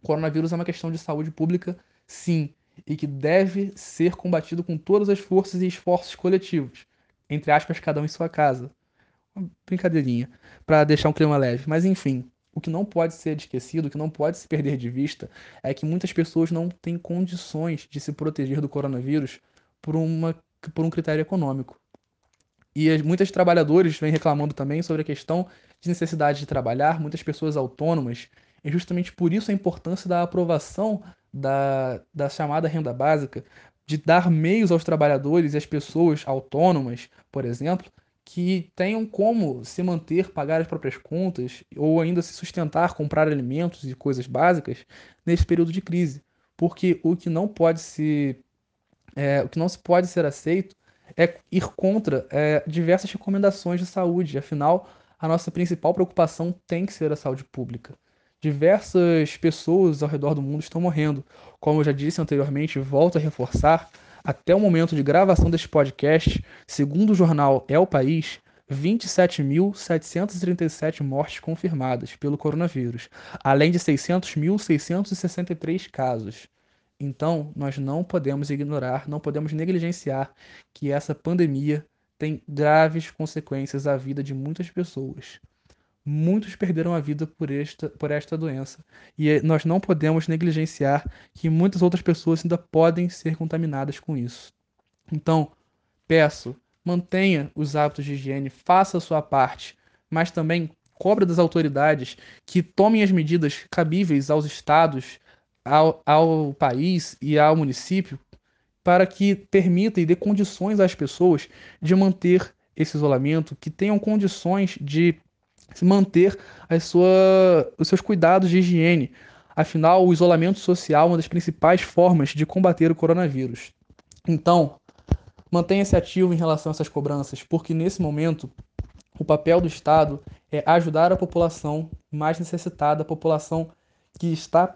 O coronavírus é uma questão de saúde pública, sim, e que deve ser combatido com todas as forças e esforços coletivos entre aspas, cada um em sua casa. Uma brincadeirinha, para deixar um clima leve. Mas enfim, o que não pode ser esquecido, o que não pode se perder de vista, é que muitas pessoas não têm condições de se proteger do coronavírus por, uma, por um critério econômico. E muitos trabalhadores vêm reclamando também sobre a questão de necessidade de trabalhar, muitas pessoas autônomas, e justamente por isso a importância da aprovação da, da chamada renda básica, de dar meios aos trabalhadores e às pessoas autônomas, por exemplo, que tenham como se manter, pagar as próprias contas ou ainda se sustentar, comprar alimentos e coisas básicas nesse período de crise. Porque o que não pode se é, o que não se pode ser aceito é ir contra é, diversas recomendações de saúde. Afinal, a nossa principal preocupação tem que ser a saúde pública. Diversas pessoas ao redor do mundo estão morrendo. Como eu já disse anteriormente, volto a reforçar, até o momento de gravação deste podcast, segundo o jornal É o País, 27.737 mortes confirmadas pelo coronavírus, além de 600.663 casos. Então, nós não podemos ignorar, não podemos negligenciar que essa pandemia tem graves consequências à vida de muitas pessoas. Muitos perderam a vida por esta, por esta doença. E nós não podemos negligenciar que muitas outras pessoas ainda podem ser contaminadas com isso. Então, peço, mantenha os hábitos de higiene, faça a sua parte, mas também cobre das autoridades que tomem as medidas cabíveis aos estados, ao, ao país e ao município para que permita e dê condições às pessoas de manter esse isolamento, que tenham condições de manter a sua, os seus cuidados de higiene. Afinal, o isolamento social é uma das principais formas de combater o coronavírus. Então, mantenha-se ativo em relação a essas cobranças, porque nesse momento o papel do Estado é ajudar a população mais necessitada, a população que está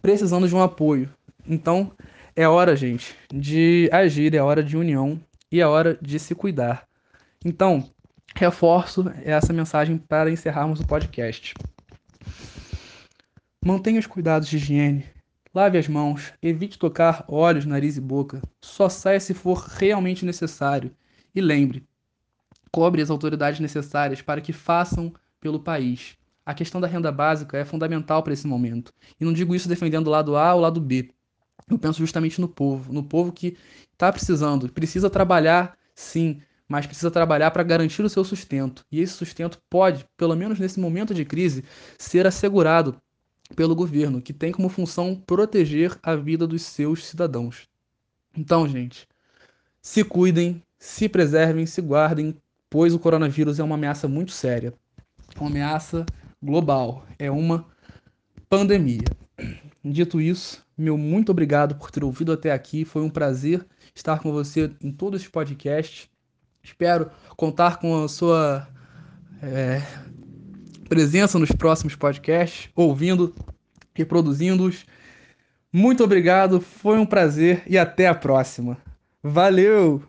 precisando de um apoio. Então, é hora, gente, de agir, é hora de união e é hora de se cuidar. Então, reforço essa mensagem para encerrarmos o podcast. Mantenha os cuidados de higiene, lave as mãos, evite tocar olhos, nariz e boca. Só saia se for realmente necessário. E lembre, cobre as autoridades necessárias para que façam pelo país. A questão da renda básica é fundamental para esse momento. E não digo isso defendendo o lado A ou o lado B eu penso justamente no povo, no povo que está precisando, precisa trabalhar sim, mas precisa trabalhar para garantir o seu sustento. E esse sustento pode, pelo menos nesse momento de crise, ser assegurado pelo governo, que tem como função proteger a vida dos seus cidadãos. Então, gente, se cuidem, se preservem, se guardem, pois o coronavírus é uma ameaça muito séria. Uma ameaça global, é uma pandemia. Dito isso, meu muito obrigado por ter ouvido até aqui. Foi um prazer estar com você em todo esse podcast. Espero contar com a sua é, presença nos próximos podcasts, ouvindo, reproduzindo-os. Muito obrigado, foi um prazer e até a próxima. Valeu!